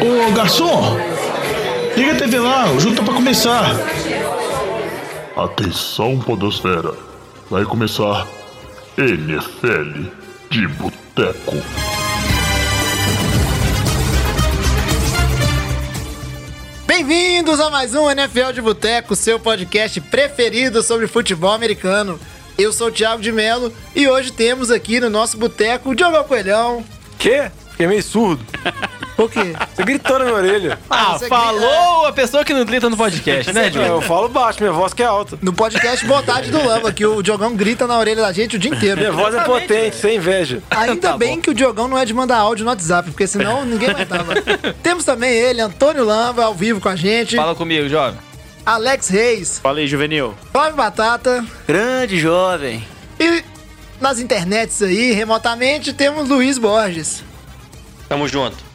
Ô garçom, liga a TV lá, o jogo tá pra começar. Atenção, Podosfera. Vai começar NFL de Boteco. Bem-vindos a mais um NFL de Boteco, seu podcast preferido sobre futebol americano. Eu sou o Thiago de Melo e hoje temos aqui no nosso boteco o Diogo Coelhão. Quê? Fiquei meio surdo. Por quê? Você gritou na minha orelha. Ah, você falou a pessoa que não grita no podcast, né, Diogo? eu falo baixo, minha voz que é alta. No podcast Bondade do Lamba, que o Diogão grita na orelha da gente o dia inteiro. Minha voz é potente, sem inveja. Ainda Tá bem bom. que o Diogão não é de mandar áudio no WhatsApp, porque senão ninguém aguentava. Temos também ele, Antônio Lamba, ao vivo com a gente. Fala comigo, jovem. Alex Reis, Fala aí, juvenil. Flávio Batata. Grande jovem. E nas internets aí, remotamente, temos Luiz Borges. Tamo junto.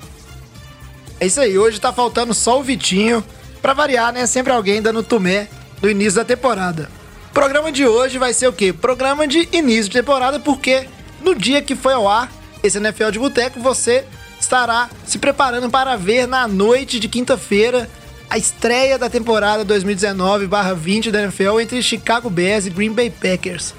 É isso aí, hoje tá faltando só o Vitinho. Pra variar, né? Sempre alguém dando tumé no início da temporada. O programa de hoje vai ser o quê? Programa de início de temporada, porque no dia que foi ao ar esse NFL de Boteco, você estará se preparando para ver na noite de quinta-feira a estreia da temporada 2019-20 da NFL entre Chicago Bears e Green Bay Packers.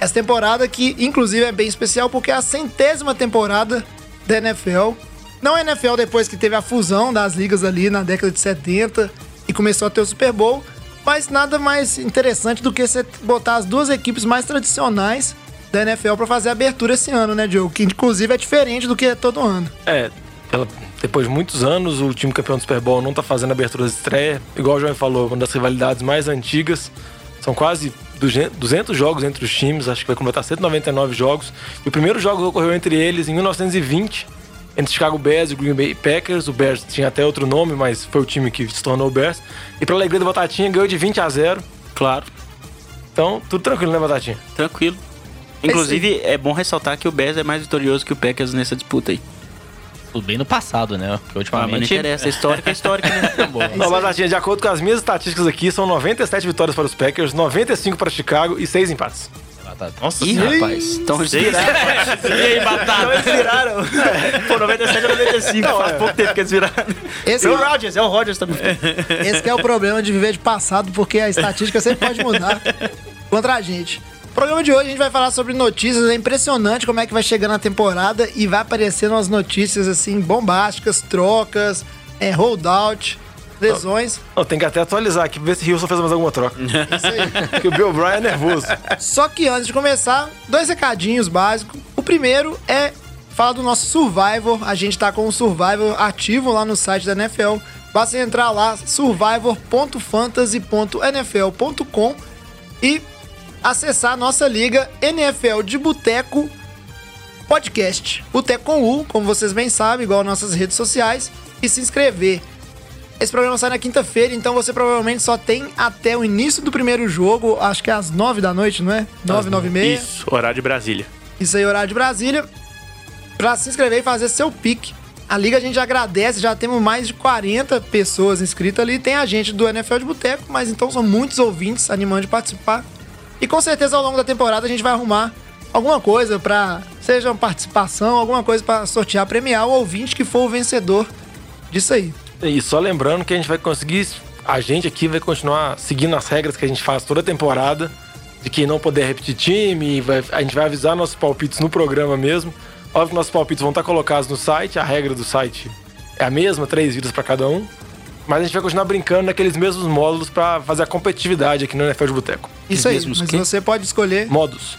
Essa temporada que, inclusive, é bem especial porque é a centésima temporada da NFL. Não a NFL depois que teve a fusão das ligas ali na década de 70 e começou a ter o Super Bowl, mas nada mais interessante do que você botar as duas equipes mais tradicionais da NFL para fazer a abertura esse ano, né, Diogo? Que inclusive é diferente do que é todo ano. É, pela- depois de muitos anos, o time campeão do Super Bowl não tá fazendo abertura de estreia. Igual o João falou, uma das rivalidades mais antigas. São quase 200 200 jogos entre os times, acho que vai completar 199 jogos. E o primeiro jogo ocorreu entre eles em 1920, entre Chicago Bears e Green Bay Packers. O Bears tinha até outro nome, mas foi o time que se tornou o Bears. E pra alegria do Batatinha, ganhou de 20 a 0. Claro, Então, tudo tranquilo, né, Batatinha? tranquilo. Inclusive, é bom ressaltar que o Bears é mais vitorioso que o Packers nessa disputa aí. Tudo bem no passado, né? Porque Ah, mas não ultimamente... interessa. Histórica é histórica, né? Não, Batatinha, de acordo com as minhas estatísticas aqui, são 97 vitórias para os Packers, 95 para Chicago e 6 empates. Nossa, Ih, rapaz. Então eles viraram. E aí, batata? Eles viraram. Pô, 97 a 95. Faz pouco tempo que eles viraram. Esse, É o Rodgers, é o Rodgers também. esse que é o problema de viver de passado, porque a estatística sempre pode mudar contra a gente. No programa de hoje a gente vai falar sobre notícias. É impressionante como é que vai chegando a temporada e vai aparecendo umas notícias assim bombásticas, trocas, é, holdout, lesões. Não, tem que até atualizar aqui ver se Houston fez mais alguma troca. Isso aí. Porque o Bill Bryan é nervoso. Só que antes de começar, dois recadinhos básicos. O primeiro é falar do nosso Survivor. A gente tá com o Survivor ativo lá no site da NFL. Basta entrar lá, survivor.fantasy.nfl.com e acessar a nossa liga NFL de Boteco Podcast. Boteco com U, como vocês bem sabem, igual nossas redes sociais, e se inscrever. Esse programa sai na quinta-feira, então você provavelmente só tem até o início do primeiro jogo, acho que é às nove da noite, não é? Nove, nove e meia. Isso, horário de Brasília. Isso aí, horário de Brasília. Pra se inscrever e fazer seu pique. A Liga a gente agradece, já temos mais de 40 pessoas inscritas ali. Tem a gente do NFL de Boteco, mas então são muitos ouvintes animando de participar. E com certeza ao longo da temporada a gente vai arrumar alguma coisa pra. Seja uma participação, alguma coisa pra sortear, premiar o ouvinte que for o vencedor disso aí. E só lembrando que a gente vai conseguir. A gente aqui vai continuar seguindo as regras que a gente faz toda temporada. De que não poder repetir time. vai- a gente vai avisar nossos palpites no programa mesmo. Óbvio que nossos palpites vão estar colocados no site. A regra do site é a mesma, três vidas para cada um. Mas a gente vai continuar brincando naqueles mesmos módulos pra fazer a competitividade aqui no NFL de Boteco. Isso aí, mesmos mas quê? você pode escolher Modos.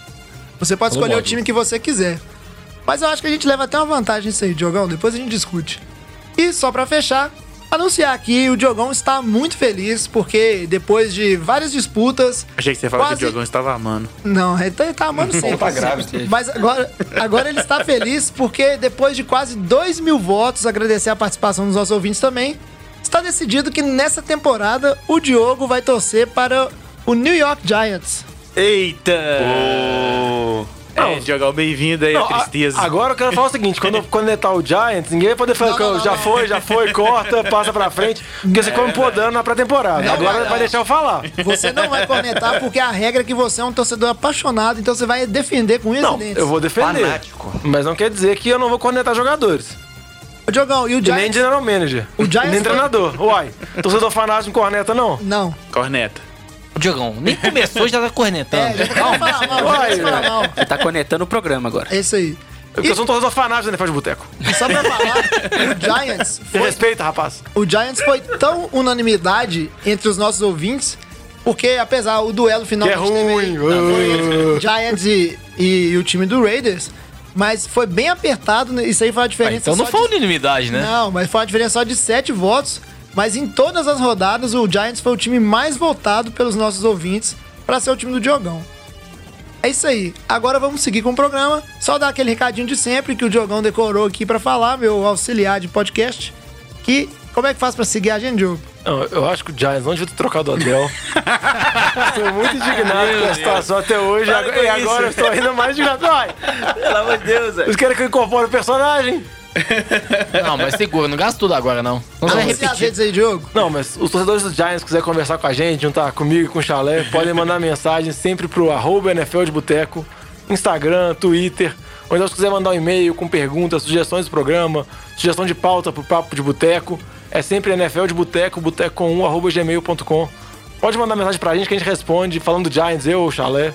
Você pode Todo escolher o time que você quiser. Mas eu acho que a gente leva até uma vantagem nisso aí, Diogão. Depois a gente discute. E só pra fechar, anunciar aqui, o Diogão está muito feliz porque depois de várias disputas. Achei que você falava Quase- que o Diogão estava amando. Não, ele tá, ele tá amando sempre. tá grávido. Mas agora, agora ele está feliz porque depois de quase 2 mil votos, agradecer a participação dos nossos ouvintes também, está decidido que nessa temporada o Diogo vai torcer para o New York Giants. Eita! É, Diogão, bem-vindo aí Não, à tristeza. a- agora eu quero falar o seguinte: quando conectar o Giants, ninguém vai poder falar Não, que não, não, já não. foi, já foi, corta, passa pra frente. Porque você come podando na pré-temporada. Não, Agora não, não. vai deixar eu falar. Você não vai comentar porque a regra é que você é um torcedor apaixonado, então você vai defender com e Não, eu vou defender. Fanático. Mas não quer dizer que eu não vou cornetar jogadores. Ô, Diogão, e o E nem Giants... general manager. O Giants nem foi- treinador. Uai, torcedor fanático não corneta, não? Não. Corneta. Diogão, nem começou já tá cornetando. É, já começa a falar mal, já começa a falar mal. Você tá conectando o programa agora. É isso aí. Porque eu sou um torcedor fanático da NFL de boteco. E só pra falar, o Giants foi respeita, rapaz. O Giants foi tão unanimidade entre os nossos ouvintes, porque apesar o duelo final Que é gente teve ruim. foi entre Giants e, e o time do Raiders, mas foi bem apertado, né? isso aí foi a Ah, diferença então não só foi de- unanimidade, né? Não, mas foi uma diferença só de sete votos, mas em todas as rodadas o Giants foi o time mais votado pelos nossos ouvintes para ser o time do Diogão. É isso aí. Agora vamos seguir com o programa. Só dar aquele recadinho de sempre que o Diogão decorou aqui pra falar, meu auxiliar de podcast. Que como é que faz pra seguir a gente, Diogo? Não, eu acho que o Giants não devia ter trocado o Adel. Tô muito indignado com a situação até hoje. Para agora- e agora eu estou ainda mais indignado. Ai, Pelo amor de Deus, velho. eles querem que eu incorpore o personagem? Não, mas segura, não gasta tudo agora, não. Não vai as repetir. redes aí, Diogo. Não, mas os torcedores do Giants quiserem conversar com a gente, juntar comigo e com o Chalé, podem mandar mensagem sempre pro arroba NFL de Boteco, Instagram, Twitter, ou então se quiser mandar um e-mail com perguntas, sugestões do programa, sugestão de pauta pro Papo de Boteco, é sempre NFL de Boteco, boteco com 1, arroba gmail.com. Pode mandar mensagem pra gente que a gente responde, falando do Giants, eu, o Chalé.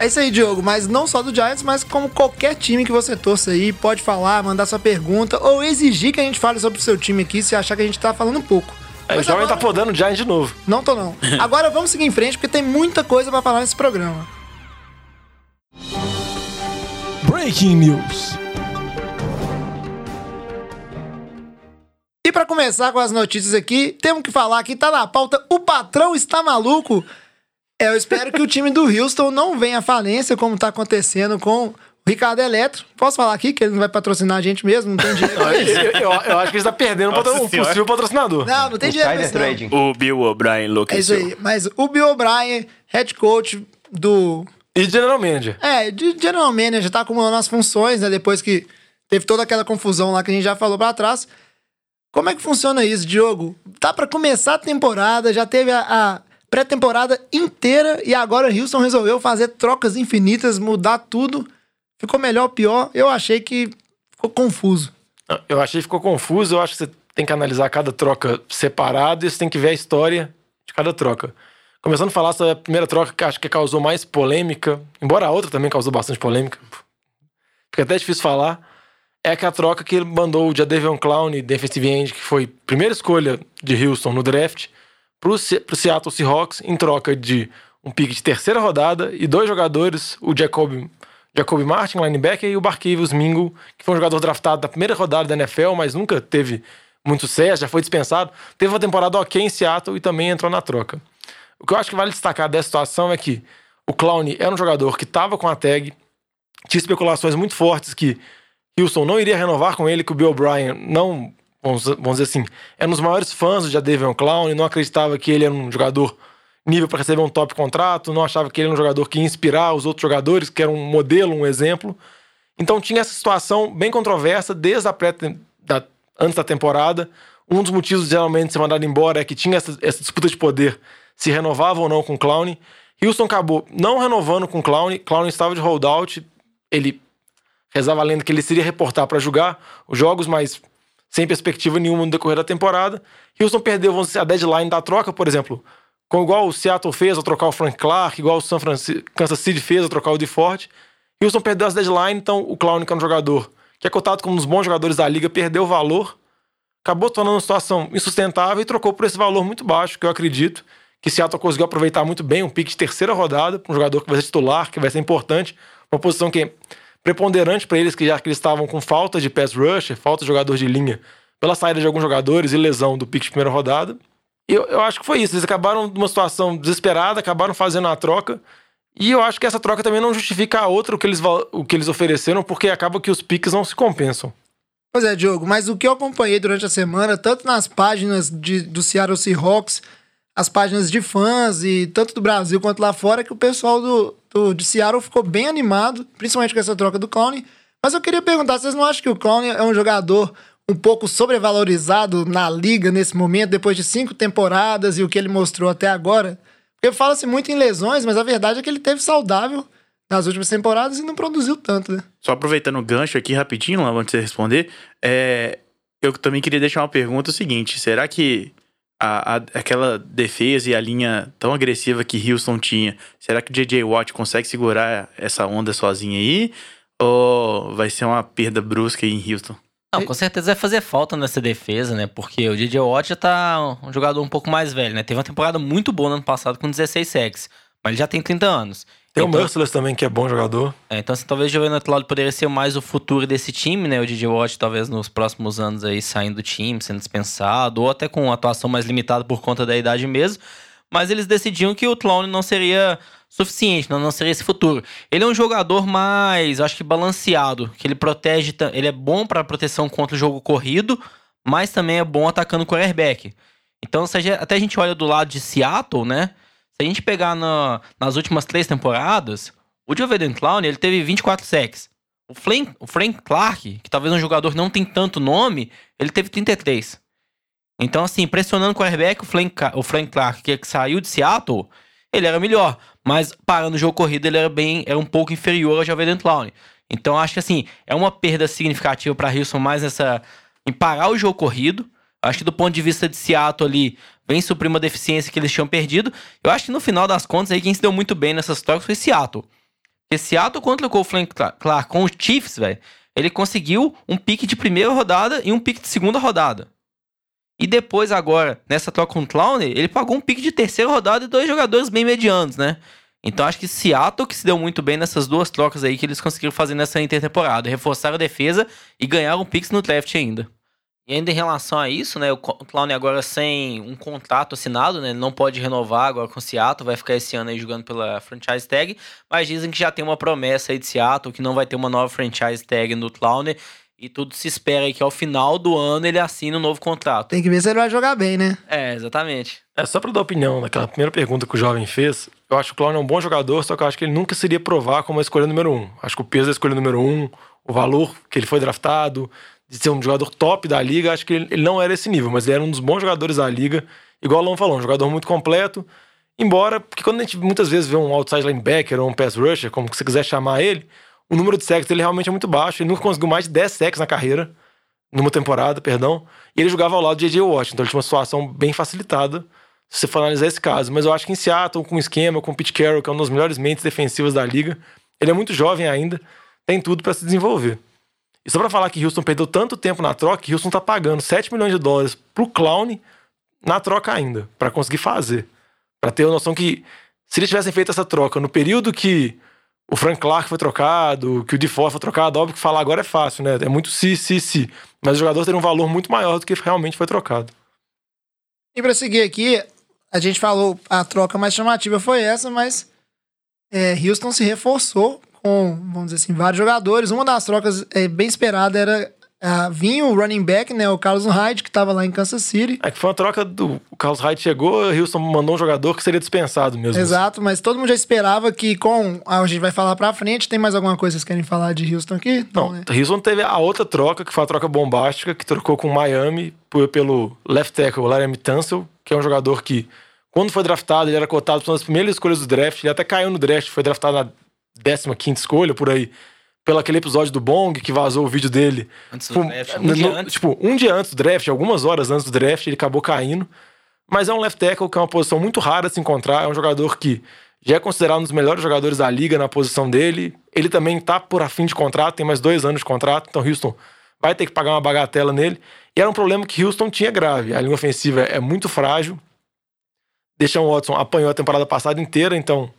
É isso aí, Diogo. Mas não só do Giants, mas como qualquer time que você torça aí, pode falar, mandar sua pergunta ou exigir que a gente fale sobre o seu time aqui se achar que a gente tá falando pouco. É, o jovem tá podando o Giants de novo. Não tô não. Agora vamos seguir em frente porque tem muita coisa pra falar nesse programa. Breaking News. E pra começar com as notícias aqui, temos que falar que tá na pauta o patrão está maluco. É, eu espero que o time do Houston não venha à falência como tá acontecendo com o Ricardo Eletro. Posso falar aqui que ele não vai patrocinar a gente mesmo, não tem dinheiro Eu, eu- eu acho que ele tá perdendo Nossa um Senhora. possível patrocinador. Não, não tem dinheiro pra Insider isso não. Trading. O Bill O'Brien É isso enlouqueceu. aí. Mas o Bill O'Brien, head coach do E General Manager. É, de General Manager tá acumulando as funções, né? Depois que teve toda aquela confusão lá que a gente já falou pra trás. Como é que funciona isso, Diogo? Tá pra começar a temporada, já teve a, a pré-temporada inteira e agora o Houston resolveu fazer trocas infinitas, mudar tudo. Ficou melhor ou pior? Eu achei que ficou confuso. Eu achei que ficou confuso. Eu acho que você tem que analisar cada troca separado e você tem que ver a história de cada troca. Começando a falar sobre a primeira troca que acho que causou mais polêmica, embora a outra também causou bastante polêmica, fica até difícil falar, é que a troca que ele mandou o Jadavion Clown, defensive end, que foi primeira escolha de Houston no draft, Se- pro Seattle Seahawks, em troca de um pick de terceira rodada e dois jogadores, o Jacob, Jacob Martin, linebacker, e o Barkevius Mingo, que foi um jogador draftado da primeira rodada da NFL, mas nunca teve muito sucesso, já foi dispensado. Teve uma temporada ok em Seattle e também entrou na troca. O que eu acho que vale destacar dessa situação é que o Clown era um jogador que estava com a tag, tinha especulações muito fortes que Houston não iria renovar com ele, que o Bill O'Brien não, vamos, vamos dizer assim, era um dos maiores fãs do Jadavion Clown, não acreditava que ele era um jogador nível para receber um top contrato, não achava que ele era um jogador que ia inspirar os outros jogadores, que era um modelo, um exemplo. Então tinha essa situação bem controversa desde a pré da, antes da temporada. Um dos motivos geralmente de ser mandado embora é que tinha essa, essa disputa de poder se renovava ou não com o Clown. Houston acabou não renovando com o Clown. Clown estava de holdout. Ele rezava a lenda que ele seria reportar para jogar os jogos, mas sem perspectiva nenhuma no decorrer da temporada. Houston perdeu vamos dizer, a deadline da troca, por exemplo, com igual o Seattle fez ao trocar o Frank Clark, igual o San Francisco, Kansas City fez ao trocar o DeFord. Houston perdeu as deadline, então o Clown, que é um jogador que é cotado como um dos bons jogadores da liga, perdeu valor, acabou tornando uma situação insustentável e trocou por esse valor muito baixo, que eu acredito que Seattle conseguiu aproveitar muito bem um pique de terceira rodada, um jogador que vai ser titular, que vai ser importante, uma posição que preponderante para eles, que já que eles estavam com falta de pass rusher, falta de jogador de linha, pela saída de alguns jogadores e lesão do pique de primeira rodada. E eu, eu acho que foi isso. Eles acabaram numa situação desesperada, acabaram fazendo a troca. E eu acho que essa troca também não justifica a outra, o que eles, o que eles ofereceram, porque acaba que os piques não se compensam. Pois é, Diogo, mas o que eu acompanhei durante a semana, tanto nas páginas de, do Seattle Seahawks, as páginas de fãs e tanto do Brasil quanto lá fora, que o pessoal do, do, de Seattle ficou bem animado, principalmente com essa troca do Clown. Mas eu queria perguntar, vocês não acham que o Clown é um jogador um pouco sobrevalorizado na liga nesse momento, depois de cinco temporadas e o que ele mostrou até agora? Porque fala-se muito em lesões, mas a verdade é que ele teve saudável nas últimas temporadas e não produziu tanto, né? Só aproveitando o gancho aqui rapidinho, lá antes de você responder, é, Eu também queria deixar uma pergunta o seguinte: será que a, a- aquela defesa e a linha tão agressiva que Houston tinha, será que J.J. Watt consegue segurar essa onda sozinho aí? Ou vai ser uma perda brusca em Houston? Não, com certeza vai fazer falta nessa defesa, né? Porque o DJ Watt já tá um jogador um pouco mais velho, né? Teve uma temporada muito boa no ano passado com 16 sacks, mas ele já tem 30 anos. Tem o Então- Merciless também, que é bom jogador. É, então, assim, talvez o Giovanni Outlaw poderia ser mais o futuro desse time, né? O DJ Watt, talvez nos próximos anos aí saindo do time, sendo dispensado, ou até com uma atuação mais limitada por conta da idade mesmo. Mas eles decidiam que o Clown não seria suficiente, não, não seria esse futuro. Ele é um jogador mais, acho que balanceado, que ele protege, ele é bom para proteção contra o jogo corrido, mas também é bom atacando o quarterback. Então, se a gente- até a gente olha do lado de Seattle, né? Se a gente pegar na- nas últimas três temporadas, o Joe Clown, ele teve 24 sacks. O Frank, o Frank Clark, que talvez um jogador não tem tanto nome, ele teve 33. Então, assim, pressionando o quarterback, o Frank, o Frank Clark, que, que saiu de Seattle, ele era melhor. Mas parando o jogo corrido, ele era bem, era um pouco inferior ao Javelin Clown. Então, acho que assim, é uma perda significativa para Houston mais nessa. em parar o jogo corrido. Acho que do ponto de vista de Seattle ali, vem suprir uma deficiência que eles tinham perdido. Eu acho que no final das contas, aí quem se deu muito bem nessas trocas foi Seattle. Porque Seattle, trocou o Frank Cla- Clark com os Chiefs, velho, ele conseguiu um pique de primeira rodada e um pique de segunda rodada. E depois, agora, nessa troca com o Clowney, ele pagou um pique de terceira rodada e dois jogadores bem medianos, né? Então acho que Seattle que se deu muito bem nessas duas trocas aí que eles conseguiram fazer nessa intertemporada. Reforçaram a defesa e ganharam picks no draft ainda. E ainda em relação a isso, né? O Clowney agora sem um contrato assinado, né? Ele não pode renovar agora com o Seattle, vai ficar esse ano aí jogando pela franchise tag. Mas dizem que já tem uma promessa aí de Seattle, que não vai ter uma nova franchise tag no Clowney. E tudo se espera aí que ao final do ano ele assine um novo contrato. Tem que ver se ele vai jogar bem, né? É, exatamente. É só pra dar opinião naquela primeira pergunta que o jovem fez. Eu acho que o Clown é um bom jogador, só que eu acho que ele nunca seria provar como a escolha número um. Acho que o peso da escolha número um, o valor que ele foi draftado, de ser um jogador top da liga, acho que ele, não era esse nível, mas ele era um dos bons jogadores da liga. Igual o Alon falou, um jogador muito completo. Embora, porque quando a gente muitas vezes vê um outside linebacker ou um pass rusher, como você quiser chamar ele, o número de sacks dele realmente é muito baixo. Ele nunca conseguiu mais de 10 sacks na carreira, numa temporada, perdão. E ele jogava ao lado de J.J. Watt, então ele tinha uma situação bem facilitada, se você for analisar esse caso. Mas eu acho que em Seattle, com o esquema, com o Pete Carroll, que é uma das melhores mentes defensivas da liga, ele é muito jovem ainda, tem tudo para se desenvolver. E só pra falar que Houston perdeu tanto tempo na troca, Houston tá pagando 7 milhões de dólares pro Clown na troca ainda, para conseguir fazer. Pra ter a noção que se eles tivessem feito essa troca no período que o Frank Clark foi trocado, que o DeFore foi trocado, óbvio que falar agora é fácil, né? É muito se, se, se. Mas o jogador teria um valor muito maior do que realmente foi trocado. E pra seguir aqui, a gente falou a troca mais chamativa foi essa, mas é, Houston se reforçou com, vamos dizer assim, vários jogadores. Uma das trocas é, bem esperada era ah, vinha o running back, né, o Carlos Hyde, que estava lá em Kansas City. É que foi uma troca do. O Carlos Hyde chegou, o Houston mandou um jogador que seria dispensado mesmo. Exato, mas todo mundo já esperava que com. ah, a gente vai falar pra frente. Tem mais alguma coisa que vocês querem falar de Houston aqui? Não, né? Houston teve a outra troca, que foi a troca bombástica, que trocou com Miami por- pelo left tackle Laramie Tunsil, que é um jogador que, quando foi draftado, ele era cotado para uma das primeiras escolhas do draft. Ele até caiu no draft, foi draftado na 15 escolha, por aí, pelo aquele episódio do Bong, que vazou o vídeo dele. Antes do Tipo, draft, um no- dia antes. Tipo, um dia antes do draft, algumas horas antes do draft, ele acabou caindo. Mas é um left tackle que é uma posição muito rara de se encontrar. É um jogador que já é considerado um dos melhores jogadores da liga na posição dele. Ele também tá por afim de contrato, tem mais dois anos de contrato. Então Houston vai ter que pagar uma bagatela nele. E era um problema que Houston tinha grave. A linha ofensiva é muito frágil. Deshaun Watson apanhou a temporada passada inteira, então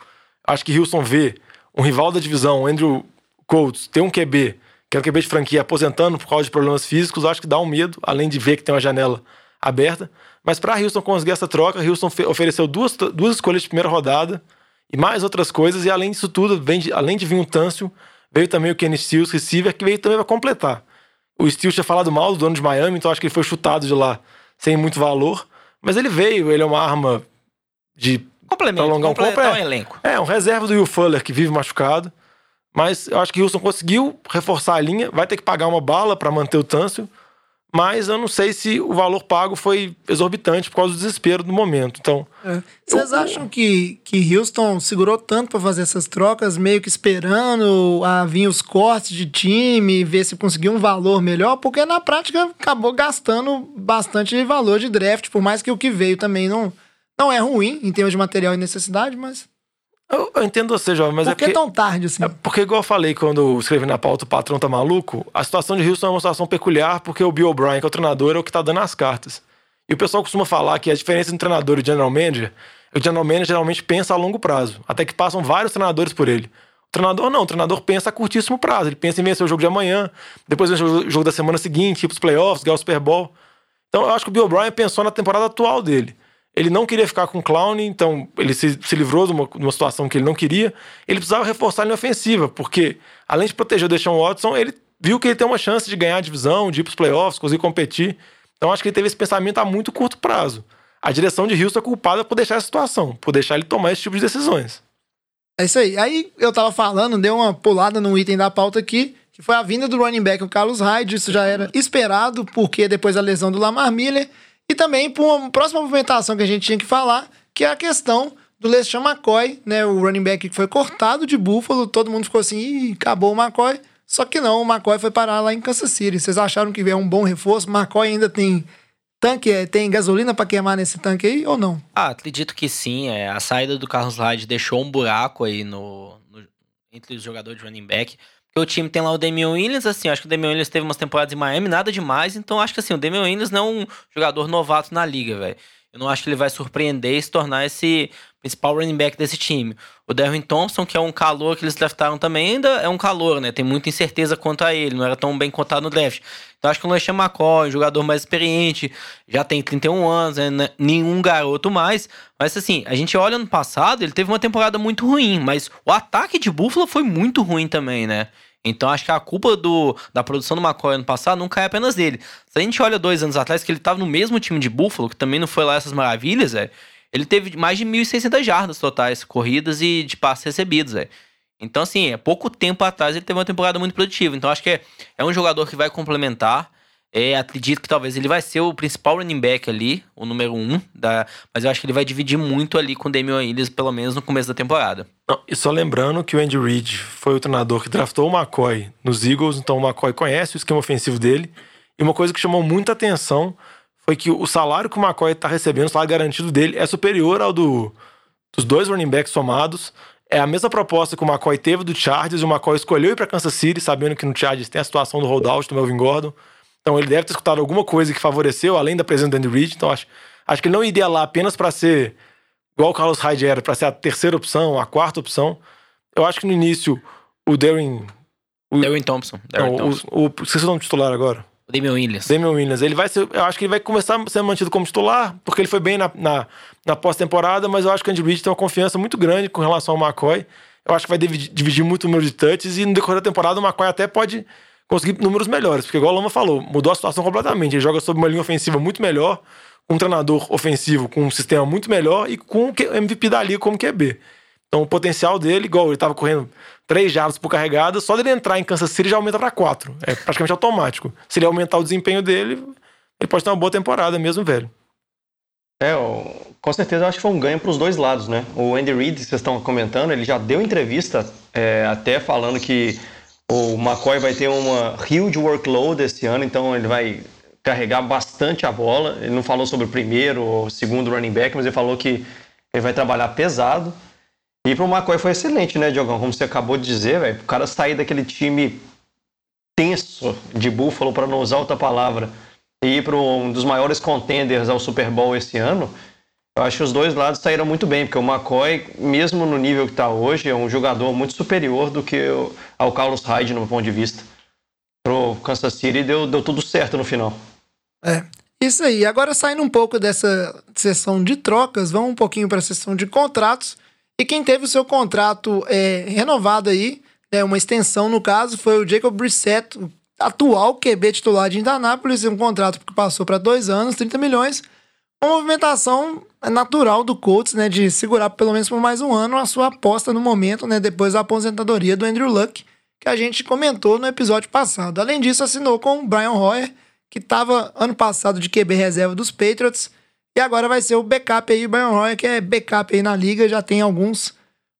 acho que Houston vê um rival da divisão, Andrew Colts, ter um QB, que é um QB de franquia, aposentando por causa de problemas físicos, acho que dá um medo, além de ver que tem uma janela aberta. Mas para Houston conseguir essa troca, Houston fe- ofereceu duas, duas escolhas de primeira rodada e mais outras coisas, e além disso tudo, de- além de vir um Tâncio, veio também o Kenny Stills, receiver, que veio também para completar. O Stills tinha falado mal do dono de Miami, então acho que ele foi chutado de lá sem muito valor. Mas ele veio, ele é uma arma de Complemento, Pra alongar um completar compra, o é. elenco. é, um reserva do Will Fuller que vive machucado. Mas eu acho que Houston conseguiu reforçar a linha. Vai ter que pagar uma bala para manter o Tâncio. mas eu não sei se o valor pago foi exorbitante por causa do desespero do momento. Então, É. Vocês acham que, que Houston segurou tanto para fazer essas trocas, meio que esperando a vir os cortes de time, ver se conseguiu um valor melhor? Porque na prática acabou gastando bastante valor de draft, por mais que o que veio também não, não é ruim em termos de material e necessidade, mas eu, eu entendo você, jovem, mas por é que porque... tão tarde assim? É porque, igual eu falei quando escrevi na pauta, o patrão tá maluco, a situação de Houston é uma situação peculiar porque o Bill O'Brien, que é o treinador, é o que tá dando as cartas. E o pessoal costuma falar que a diferença entre treinador e general manager é que o general manager geralmente pensa a longo prazo, até que passam vários treinadores por ele. O treinador não, o treinador pensa a curtíssimo prazo, ele pensa em vencer o jogo de amanhã, depois vencer o jogo da semana seguinte, ir pros playoffs, ganhar o Super Bowl. Então eu acho que o Bill O'Brien pensou na temporada atual dele. Ele não queria ficar com o Clown, então ele se, se livrou de uma, de uma, situação que ele não queria. Ele precisava reforçar a linha ofensiva, porque além de proteger o Deshaun Watson, ele viu que ele tem uma chance de ganhar a divisão, de ir para os playoffs, conseguir competir. Então acho que ele teve esse pensamento a muito curto prazo. A direção de Houston é culpada por deixar essa situação, por deixar ele tomar esse tipo de decisões. É isso aí. Aí eu tava falando, deu uma pulada no item da pauta aqui, que foi a vinda do running back, o Carlos Hyde. Isso já era esperado, porque depois da lesão do Lamar Miller. E também por uma próxima movimentação que a gente tinha que falar, que é a questão do LeSean McCoy, né? O running back que foi cortado de Buffalo. Todo mundo ficou assim, Ih, acabou o McCoy. Só que não, o McCoy foi parar lá em Kansas City. Vocês acharam que é um bom reforço? O McCoy ainda tem tanque, tem gasolina para queimar nesse tanque aí ou não? Ah, acredito que sim. É, a saída do Carlos Hyde deixou um buraco aí no, no entre os jogadores de running back. Porque o time tem lá o Damian Williams, assim, acho que o Damian Williams teve umas temporadas em Miami, nada demais. Então acho que assim, o Damian Williams não é um jogador novato na liga, velho. Eu não acho que ele vai surpreender e se tornar esse principal running back desse time. O Darwin Thompson, que é um calor que eles draftaram também, ainda é um calor, né? Tem muita incerteza quanto a ele, não era tão bem cotado no draft. Então acho que o LeSean McCoy, um jogador mais experiente, já tem 31 anos, né? nenhum garoto mais. Mas assim, a gente olha no passado, ele teve uma temporada muito ruim, mas o ataque de Buffalo foi muito ruim também, né? Então acho que a culpa do, da produção do McCoy ano passado não cai apenas dele. Se a gente olha dois anos atrás, que ele estava no mesmo time de Buffalo, que também não foi lá essas maravilhas, velho. Ele teve mais de 1.600 jardas totais, corridas e de passes recebidos, velho. Então, assim, é pouco tempo atrás ele teve uma temporada muito produtiva. Então, acho que é, é um jogador que vai complementar. É, acredito que talvez ele vai ser o principal running back ali, o número um, da, mas eu acho que ele vai dividir muito ali com o Damian Williams, pelo menos no começo da temporada. Não, e só lembrando que o Andy Reid foi o treinador que draftou o McCoy nos Eagles, então o McCoy conhece o esquema ofensivo dele. E uma coisa que chamou muita atenção foi que o salário que o McCoy está recebendo, o salário garantido dele, é superior ao do, dos dois running backs somados. É a mesma proposta que o McCoy teve do Chargers, e o McCoy escolheu ir para Kansas City, sabendo que no Chargers tem a situação do holdout do Melvin Gordon. Então ele deve ter escutado alguma coisa que favoreceu, além da presença do Andy Reid. Então acho, acho que ele não iria lá apenas para ser igual o Carlos Hyde era, para ser a terceira opção, a quarta opção. Eu acho que no início o Darren. O Darren Thompson. Darren não, Thompson. O, o, esqueci o nome titular agora. Damian Williams. Damian Williams. Ele vai ser, eu acho que ele vai começar ser mantido como titular, porque ele foi bem na, na, na pós-temporada, mas eu acho que o Andy Reid tem uma confiança muito grande com relação ao McCoy. Eu acho que vai dividir, dividir muito o número de touches e no decorrer da temporada o McCoy até pode conseguir números melhores, porque igual o Lama falou, mudou a situação completamente. Ele joga sob uma linha ofensiva muito melhor, com um treinador ofensivo com um sistema muito melhor e com o MVP da liga como QB. Então o potencial dele, igual ele estava correndo 3 jardas por carregada, só dele entrar em Kansas City já aumenta para 4. É praticamente automático. Se ele aumentar o desempenho dele, ele pode ter uma boa temporada mesmo, velho. É, com certeza eu acho que foi um ganho para os dois lados, né? O Andy Reid, vocês estão comentando, ele já deu entrevista é, até falando que o McCoy vai ter uma huge workload esse ano, então ele vai carregar bastante a bola. Ele não falou sobre o primeiro ou segundo running back, mas ele falou que ele vai trabalhar pesado. E para o McCoy foi excelente, né, Diogão? Como você acabou de dizer, velho. O cara sair daquele time tenso de Buffalo, para não usar outra palavra, e ir para um dos maiores contenders ao Super Bowl esse ano, eu acho que os dois lados saíram muito bem, porque o McCoy, mesmo no nível que está hoje, é um jogador muito superior do que o, ao Carlos Hyde, no meu ponto de vista. Pro Kansas City deu, deu tudo certo no final. É, isso aí. Agora saindo um pouco dessa sessão de trocas, vamos um pouquinho para a sessão de contratos. E quem teve o seu contrato é, renovado aí, é, uma extensão no caso, foi o Jacob Brissett, atual QB titular de Indianápolis, um contrato que passou para dois anos, 30 milhões. Uma movimentação natural do Colts, né, de segurar pelo menos por mais um ano a sua aposta no momento, né, depois da aposentadoria do Andrew Luck, que a gente comentou no episódio passado. Além disso, assinou com o Brian Hoyer, que tava ano passado de QB reserva dos Patriots e agora vai ser o backup aí, o Brian Roy, que é backup aí na liga, já tem alguns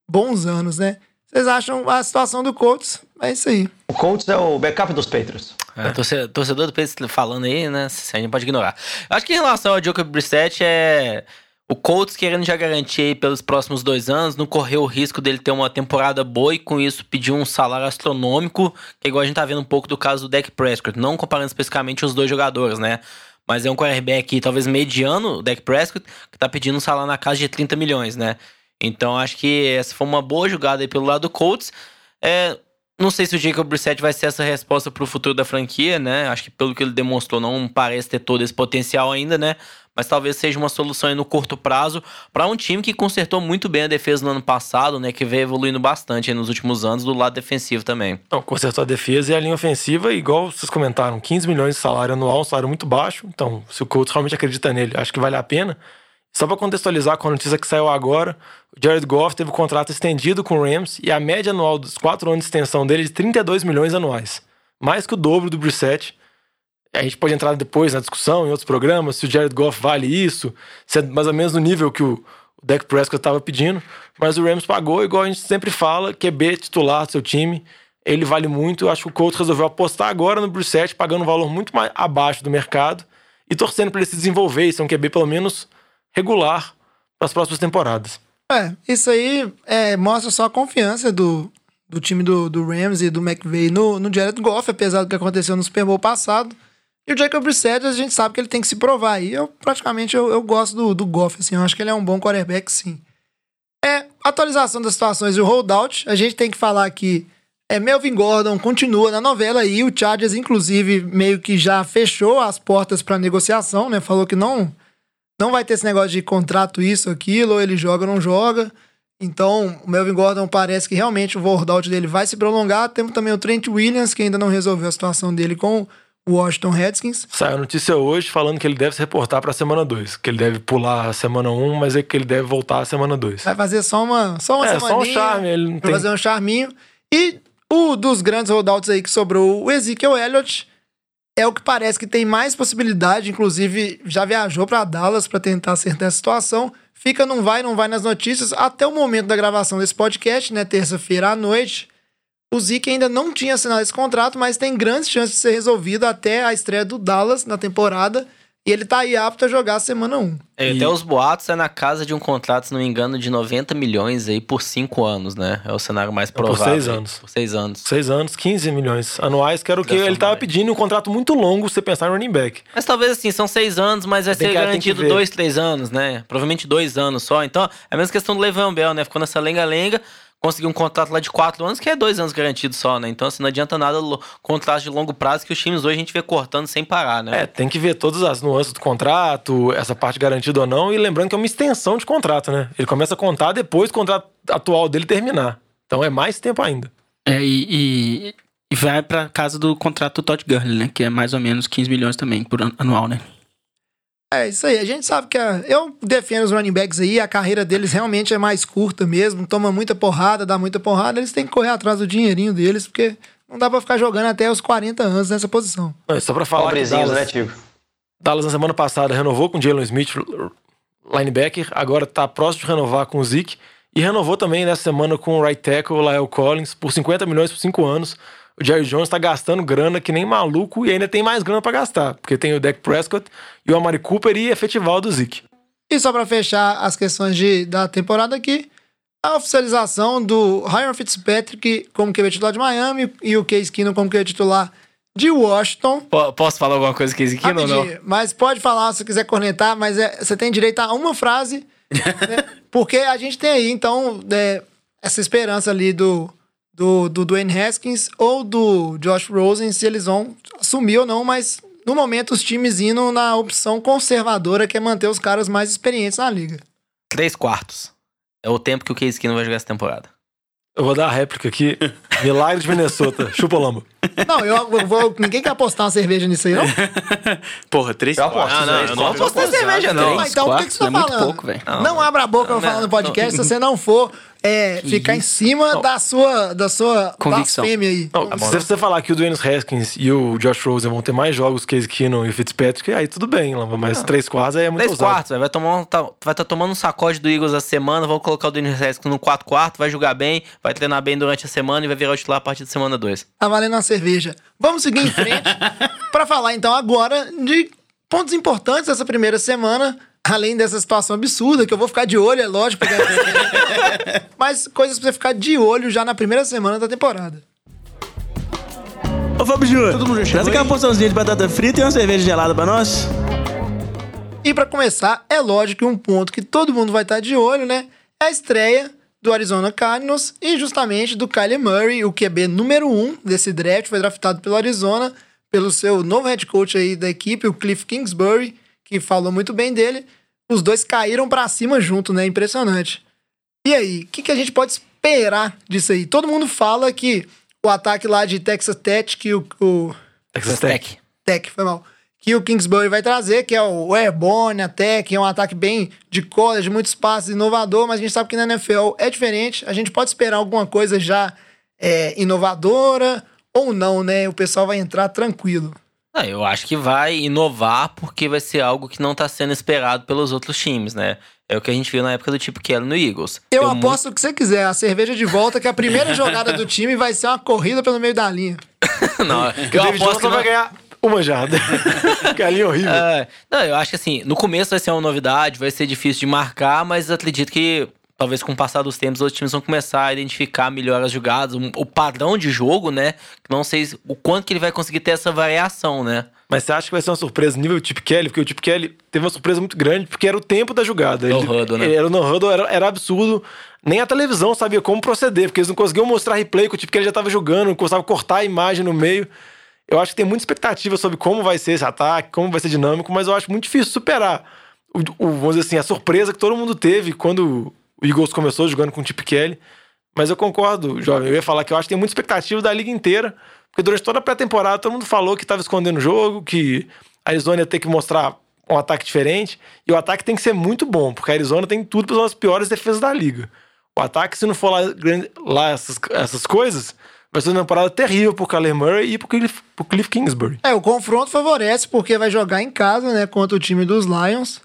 bons anos, né? Vocês acham a situação do Colts? É isso aí. O Colts é o backup dos Patriots. É. Torcedor, torcedor do Patriots falando aí, né? A gente pode ignorar. Eu acho que em relação ao Jacob Brissett, é... O Colts querendo já garantir aí pelos próximos dois anos, não correu o risco dele ter uma temporada boa e com isso pedir um salário astronômico, que é igual a gente tá vendo um pouco do caso do Dak Prescott, não comparando especificamente os dois jogadores, né? Mas é um quarterback talvez mediano, o Dak Prescott, que tá pedindo um salário na casa de 30 milhões, né? Então acho que essa foi uma boa jogada aí pelo lado do Colts. É, não sei se o Jacob Brissett vai ser essa resposta para o futuro da franquia, né? Acho que pelo que ele demonstrou, não parece ter todo esse potencial ainda, né? Mas talvez seja uma solução no curto prazo para um time que consertou muito bem a defesa no ano passado, né? Que veio evoluindo bastante nos últimos anos do lado defensivo também. Não, consertou a defesa e a linha ofensiva, igual vocês comentaram, 15 milhões de salário anual, um salário muito baixo. Então, se o Colts realmente acredita nele, acho que vale a pena. Só para contextualizar com a notícia que saiu agora, o Jared Goff teve o um contrato estendido com o Rams e a média anual dos quatro anos de extensão dele é de 32 milhões anuais. Mais que o dobro do Brissett. A gente pode entrar depois na discussão em outros programas se o Jared Goff vale isso, se é mais ou menos no nível que o Dak Prescott estava pedindo. Mas o Rams pagou, igual a gente sempre fala, QB titular do seu time. Ele vale muito. Eu acho que o Colts resolveu apostar agora no Brissett, pagando um valor muito mais abaixo do mercado e torcendo para ele se desenvolver e ser um QB pelo menos regular para as próximas temporadas. É, isso aí é, mostra só a confiança do, do time do, do Rams e do McVay no, no Jared Goff, apesar do que aconteceu no Super Bowl passado. E o Jacob Brissett, a gente sabe que ele tem que se provar aí. Eu, praticamente, eu, eu gosto do, do Goff, assim. Eu acho que ele é um bom quarterback, sim. É, atualização das situações e o holdout. A gente tem que falar que é, Melvin Gordon continua na novela e o Chargers, inclusive, meio que já fechou as portas para negociação, né? Falou que não não vai ter esse negócio de contrato isso, aquilo, ou ele joga ou não joga. Então, o Melvin Gordon parece que realmente o holdout dele vai se prolongar. Temos também o Trent Williams, que ainda não resolveu a situação dele com Washington Redskins. Saiu a notícia hoje falando que ele deve se reportar para a semana 2. Que ele deve pular a semana 1, um, mas é que ele deve voltar a semana 2. Vai fazer só uma, só uma é, só um charme. Ele não vai tem... fazer um charminho. E o dos grandes holdouts aí que sobrou, o Ezekiel Elliott, é o que parece que tem mais possibilidade, inclusive já viajou para Dallas para tentar acertar essa situação. Fica, não vai, não vai nas notícias até o momento da gravação desse podcast, né, terça-feira à noite. O Zeke ainda não tinha assinado esse contrato, mas tem grandes chances de ser resolvido até a estreia do Dallas na temporada. E ele tá aí apto a jogar a semana 1. É, E- Até os boatos é na casa de um contrato, se não me engano, de 90 milhões aí por cinco anos, né? É o cenário mais por provável. seis aí. anos. Por seis anos. Seis anos, 15 milhões anuais, que era o que ele tava pedindo, um contrato muito longo, se você pensar em running back. Mas talvez assim, são seis anos, mas vai Bem ser garantido ver. dois, três anos, né? Provavelmente dois anos só. Então, é a mesma questão do Levan Bell, né? Ficou nessa lenga-lenga, conseguiu um contrato lá de quatro anos, que é dois anos garantido só, né? Então, assim, não adianta nada contrato de longo prazo que os times hoje a gente vê cortando sem parar, né? É, tem que ver todas as nuances do contrato, essa parte garantida ou não, e lembrando que é uma extensão de contrato, né? Ele começa a contar depois do contrato atual dele terminar. Então é mais tempo ainda. É, e, e, e vai pra casa do contrato do Todd Gurley, né? Que é mais ou menos 15 milhões também por an- anual, né? É isso aí, a gente sabe que a- eu defendo os running backs aí, a carreira deles realmente é mais curta mesmo, toma muita porrada, dá muita porrada, eles têm que correr atrás do dinheirinho deles, porque não dá pra ficar jogando até os 40 anos nessa posição. É só pra falar Pobrezinhos, né, Dallas, Tigo? Dallas na semana passada renovou com o Jalen Smith, linebacker, agora tá próximo de renovar com o Zeke, e renovou também nessa semana com o right tackle, o Lyle Collins, por 50 milhões por 5 anos. O Jerry Jones tá gastando grana que nem maluco e ainda tem mais grana pra gastar, porque tem o Dak Prescott e o Amari Cooper e efetivar do Zeke. E só pra fechar as questões de, da temporada aqui, a oficialização do Ryan Fitzpatrick como QB titular de Miami e o Case Keenum como QB titular de Washington. Po- Posso falar alguma coisa que aqui ou não? Mas pode falar se quiser cornetar, mas é- você tem direito a uma frase, né? porque a gente tem aí, então, é, essa esperança ali do, do, do Dwayne Haskins ou do Josh Rosen, se eles vão assumir ou não, mas no momento os times indo na opção conservadora, que é manter os caras mais experientes na liga. Três quartos. É o tempo que o Case Keenum vai jogar essa temporada. Eu vou dar a réplica aqui. Milagre de Minnesota. Chupa o lambo. Não, eu, eu vou. Ninguém quer apostar uma cerveja nisso aí, não? Porra, três Eu aposto, quartos. Ah, não, eu não apostei cerveja, não. Mas então, por que, que você tá é falando? pouco, velho. Não, abra a boca pra falar no podcast se você não for é, ficar em cima da sua, da sua Convicção. aí. Não, se você falar que o Dwayne Haskins e o Josh Rosen vão ter mais jogos que o Case Keenum e o Fitzpatrick, aí tudo bem, mas três quartos aí é muito Três ousado. quartos, velho. vai tomar um, tá, vai estar tomando um sacode do Eagles a semana, vão colocar o Denis Haskins no 4 quartos, vai jogar bem, vai treinar bem durante a semana e vai virar o titular a partir da semana 2. Tá valendo uma cerveja. Vamos seguir em frente pra falar então agora de pontos importantes dessa primeira semana. Além dessa situação absurda, que eu vou ficar de olho, é lógico. porque- Mas coisas pra você ficar de olho já na primeira semana da temporada. Ô, Fábio Júnior, traz aqui uma porçãozinha de batata frita e uma cerveja gelada pra nós. E pra começar, é lógico que um ponto que todo mundo vai estar de olho, né? É a estreia do Arizona Cardinals e justamente do Kyler Murray, o QB número um desse draft, foi draftado pelo Arizona, pelo seu novo head coach aí da equipe, o Cliff Kingsbury, que falou muito bem dele. Os dois caíram pra cima junto, né? Impressionante. E aí, o que, que a gente pode esperar disso aí? Todo mundo fala que o ataque lá de Texas Tech, que o- o Texas Tech. Tech, foi mal. Que o Kingsbury vai trazer, que é o Airborne até, que é um ataque bem de college, muito espaço, inovador, mas a gente sabe que na NFL é diferente. A gente pode esperar alguma coisa já é, inovadora ou não, né? O pessoal vai entrar tranquilo. Ah, eu acho que vai inovar porque vai ser algo que não tá sendo esperado pelos outros times, né? É o que a gente viu na época do tipo Kelly no Eagles. Eu Deu aposto o que você quiser, a cerveja de volta, que a primeira jogada do time vai ser uma corrida pelo meio da linha. muito- Não, Que eu aposto que não- vai ganhar uma jarda. Galinha horrível. É, não, eu acho que assim, no começo vai ser uma novidade, vai ser difícil de marcar, mas acredito que talvez com o passar dos tempos os times vão começar a identificar melhor as jogadas, o padrão de jogo, né? Não sei o quanto que ele vai conseguir ter essa variação, né? Mas você acha que vai ser uma surpresa nível Chip Kelly? Porque o Chip Kelly teve uma surpresa muito grande, porque era o tempo da jogada. No Ele- huddle, né? Era no huddle, era, era absurdo. Nem a televisão sabia como proceder, porque eles não conseguiam mostrar replay que o Chip Kelly já tava jogando, não conseguiam cortar a imagem no meio. Eu acho que tem muita expectativa sobre como vai ser esse ataque, como vai ser dinâmico, mas eu acho muito difícil superar. O, o- vamos dizer assim, a surpresa que todo mundo teve quando o Eagles começou jogando com o Chip Kelly. Mas eu concordo, jovem. Eu ia falar que eu acho que tem muita expectativa da liga inteira. Porque durante toda a pré-temporada todo mundo falou que estava escondendo o jogo, que a Arizona ia ter que mostrar um ataque diferente. E o ataque tem que ser muito bom, porque a Arizona tem tudo para as piores defesas da liga. O ataque, se não for lá, lá essas, essas coisas, vai ser uma temporada terrível pro Kyler Murray e pro Cliff, pro Cliff Kingsbury. É, o confronto favorece, porque vai jogar em casa, né, contra o time dos Lions.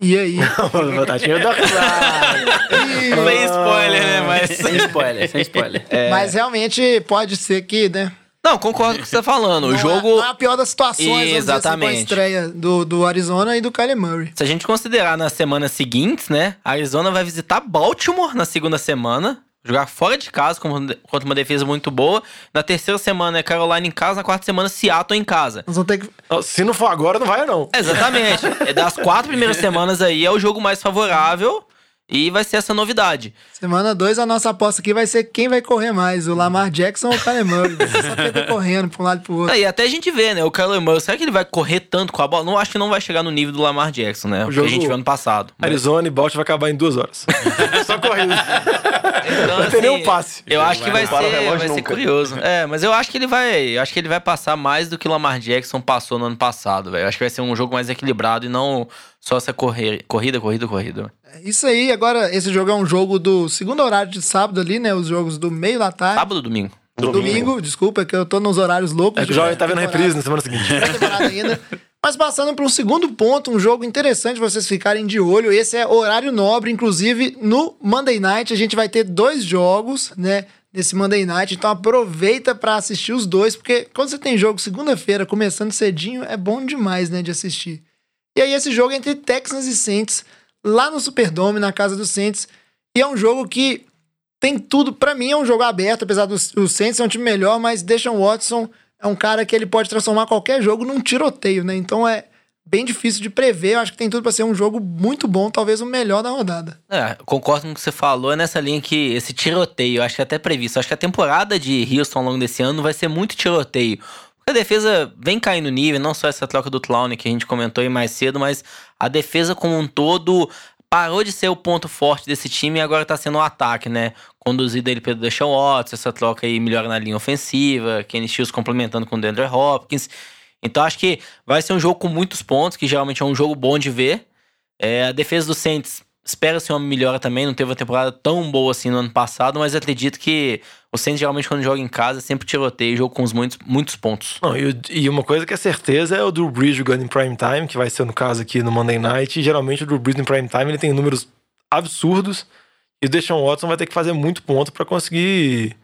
E aí? Batatinha da Sem spoiler, né? Mas. Sem spoiler, sem spoiler. Mas realmente pode ser que, né? Não, concordo com o que você tá falando. O não, jogo. é, não é a pior das situações, vamos dizer assim, com a Exatamente. estreia do, do Arizona e do Kyler Murray. Se a gente considerar nas semanas seguintes, né? A Arizona vai visitar Baltimore na segunda semana. Jogar fora de casa contra uma defesa muito boa. Na terceira semana é Carolina em casa. Na quarta semana, Seattle em casa. Nós vamos ter que. Se não for agora, não vai, não. Exatamente. É das quatro primeiras semanas aí é o jogo mais favorável. E vai ser essa novidade. Semana 2, a nossa aposta aqui vai ser quem vai correr mais, o Lamar Jackson ou o Kyler Murray. Você só fica correndo pra um lado e pro outro. E até a gente vê, né? O Kyler Murray, será que ele vai correr tanto com a bola? Não acho que não vai chegar no nível do Lamar Jackson, né? O, que jogo- a gente viu ano passado. Mas- Arizona e Baltimore vai acabar em duas horas. Só corrida. Então, Não tem nenhum passe. Eu acho que vai, o ser, vai ser curioso. É, mas eu acho que ele vai. Eu acho que ele vai passar mais do que o Lamar Jackson passou no ano passado, velho. Eu acho que vai ser um jogo mais equilibrado e não só essa correr, corrida, corrida, corrida. É Isso aí, agora, esse jogo é um jogo do segundo horário de sábado ali, né? Os jogos do meio da tarde. Sábado ou domingo? Domingo, desculpa, é que eu tô nos horários loucos. É que o jovem tá vendo reprise na semana seguinte. temporada ainda. Mas passando para um segundo ponto, um jogo interessante vocês ficarem de olho. Esse é horário nobre, inclusive no Monday Night a gente vai ter dois jogos, né? Nesse Monday Night, então aproveita para assistir os dois, porque quando você tem jogo segunda-feira começando cedinho, é bom demais, né, de assistir. E aí esse jogo é entre Texans e Saints, lá no Superdome, na casa dos Saints, e é um jogo que tem tudo, Pra mim é um jogo aberto, apesar do Saints ser um time melhor, mas Deshaun Watson é um cara que ele pode transformar qualquer jogo num tiroteio, né? Então é bem difícil de prever. Eu acho que tem tudo pra ser um jogo muito bom, talvez o melhor da rodada. É, concordo com o que você falou, é nessa linha que esse tiroteio, acho que é até previsto. Acho que a temporada de Houston ao longo desse ano vai ser muito tiroteio. A defesa vem caindo nível, não só essa troca do Clown que a gente comentou aí mais cedo, mas a defesa como um todo parou de ser o ponto forte desse time e agora tá sendo o ataque, né? Conduzido ele pelo Deshaun Watson, essa troca aí melhora na linha ofensiva, Kenny Stills complementando com o DeAndre Hopkins. Então acho que vai ser um jogo com muitos pontos, que geralmente é um jogo bom de ver. É, a defesa do Saints espera-se uma melhora também, não teve uma temporada tão boa assim no ano passado, mas acredito que o Saints geralmente quando joga em casa sempre tiroteia jogo com os muitos, muitos pontos. Não, e, e, uma coisa que é certeza é o Drew Brees jogando em prime time, que vai ser no caso aqui no Monday Night, e geralmente o Drew Brees em prime time ele tem números absurdos, e o Deshaun Watson vai ter que fazer muito ponto para conseguir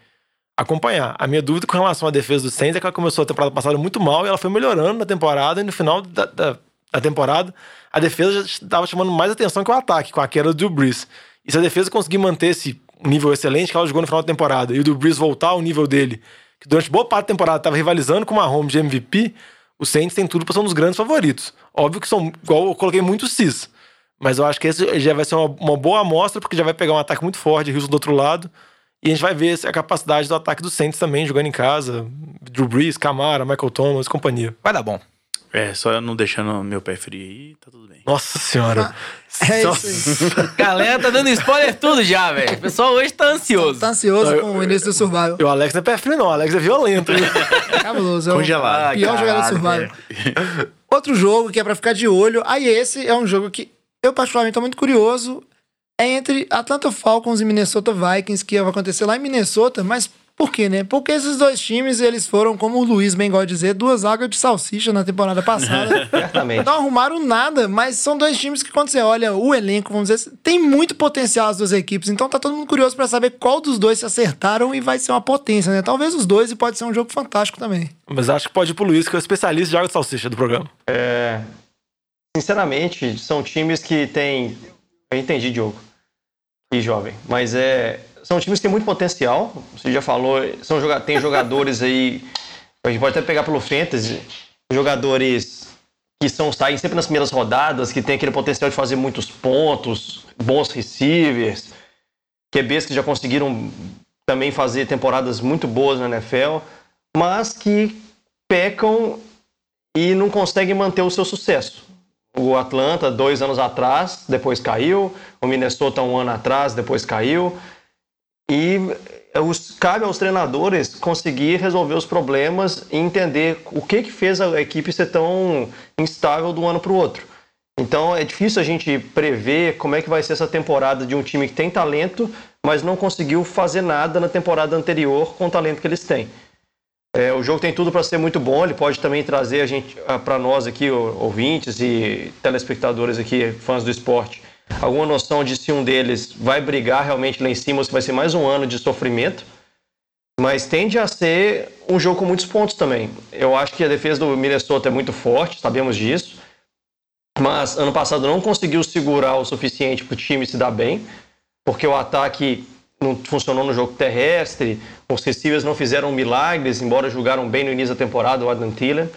acompanhar. A minha dúvida com relação à defesa do Saints é que ela começou a temporada passada muito mal e ela foi melhorando na temporada e no final da, da, da temporada a defesa já estava chamando mais atenção que o ataque, com a queda do Drew Brees. E se a defesa conseguir manter esse nível excelente que ela jogou no final da temporada e o Drew Brees voltar ao nível dele, que durante boa parte da temporada estava rivalizando com o Mahomes de MVP, o Saints tem tudo para ser um dos grandes favoritos. Óbvio que são, igual eu coloquei muito cis, mas eu acho que esse já vai ser uma, uma boa amostra, porque já vai pegar um ataque muito forte, Houston do outro lado, e a gente vai ver a capacidade do ataque do Saints também, jogando em casa. Drew Brees, Camara, Michael Thomas, companhia. Vai dar bom. É, só não deixando meu pé frio aí, tá tudo bem. Nossa senhora. Ah, é isso aí. Galera, tá dando spoiler tudo já, velho. O pessoal hoje tá ansioso. Tá ansioso com o início do Survival. E o Alex não é pé frio, não. O Alex é violento. hein? Cabuloso. É o Congelado. pior jogador do Survival. Outro jogo que é pra ficar de olho. Aí esse é um jogo que eu particularmente tô muito curioso. É entre Atlanta Falcons e Minnesota Vikings, que vai acontecer lá em Minnesota, mas por quê, né? Porque esses dois times, eles foram, como o Luiz bem gosta de dizer, duas águas de salsicha na temporada passada. Certamente. Não arrumaram nada, mas são dois times que, quando você olha o elenco, vamos dizer, tem muito potencial as duas equipes. Então tá todo mundo curioso pra saber qual dos dois se acertaram e vai ser uma potência, né? Talvez os dois e pode ser um jogo fantástico também. Mas acho que pode ir pro Luiz, que é o especialista de água de salsicha do programa. É, sinceramente, são times que têm. Eu entendi, Diogo. E jovem. Mas é. São times que têm muito potencial. Você já falou, são tem jogadores aí. A gente pode até pegar pelo Fantasy. Jogadores que são, saem sempre nas primeiras rodadas, que tem aquele potencial de fazer muitos pontos, bons receivers, QBs que já conseguiram também fazer temporadas muito boas na NFL, mas que pecam e não conseguem manter o seu sucesso. O Atlanta, dois anos atrás, depois caiu. O Minnesota, um ano atrás, depois caiu. E os, cabe aos treinadores conseguir resolver os problemas e entender o que, que fez a equipe ser tão instável de um ano para o outro. Então é difícil a gente prever como é que vai ser essa temporada de um time que tem talento, mas não conseguiu fazer nada na temporada anterior com o talento que eles têm. É, o jogo tem tudo para ser muito bom. Ele pode também trazer a gente, para nós aqui, ouvintes e telespectadores aqui, fãs do esporte, alguma noção de se um deles vai brigar realmente lá em cima ou se vai ser mais um ano de sofrimento. Mas tende a ser um jogo com muitos pontos também. Eu acho que a defesa do Minnesota é muito forte, sabemos disso. Mas ano passado não conseguiu segurar o suficiente para o time se dar bem, porque o ataque não funcionou no jogo terrestre, os receivers não fizeram milagres, embora jogaram bem no início da temporada, o Adam Thielen.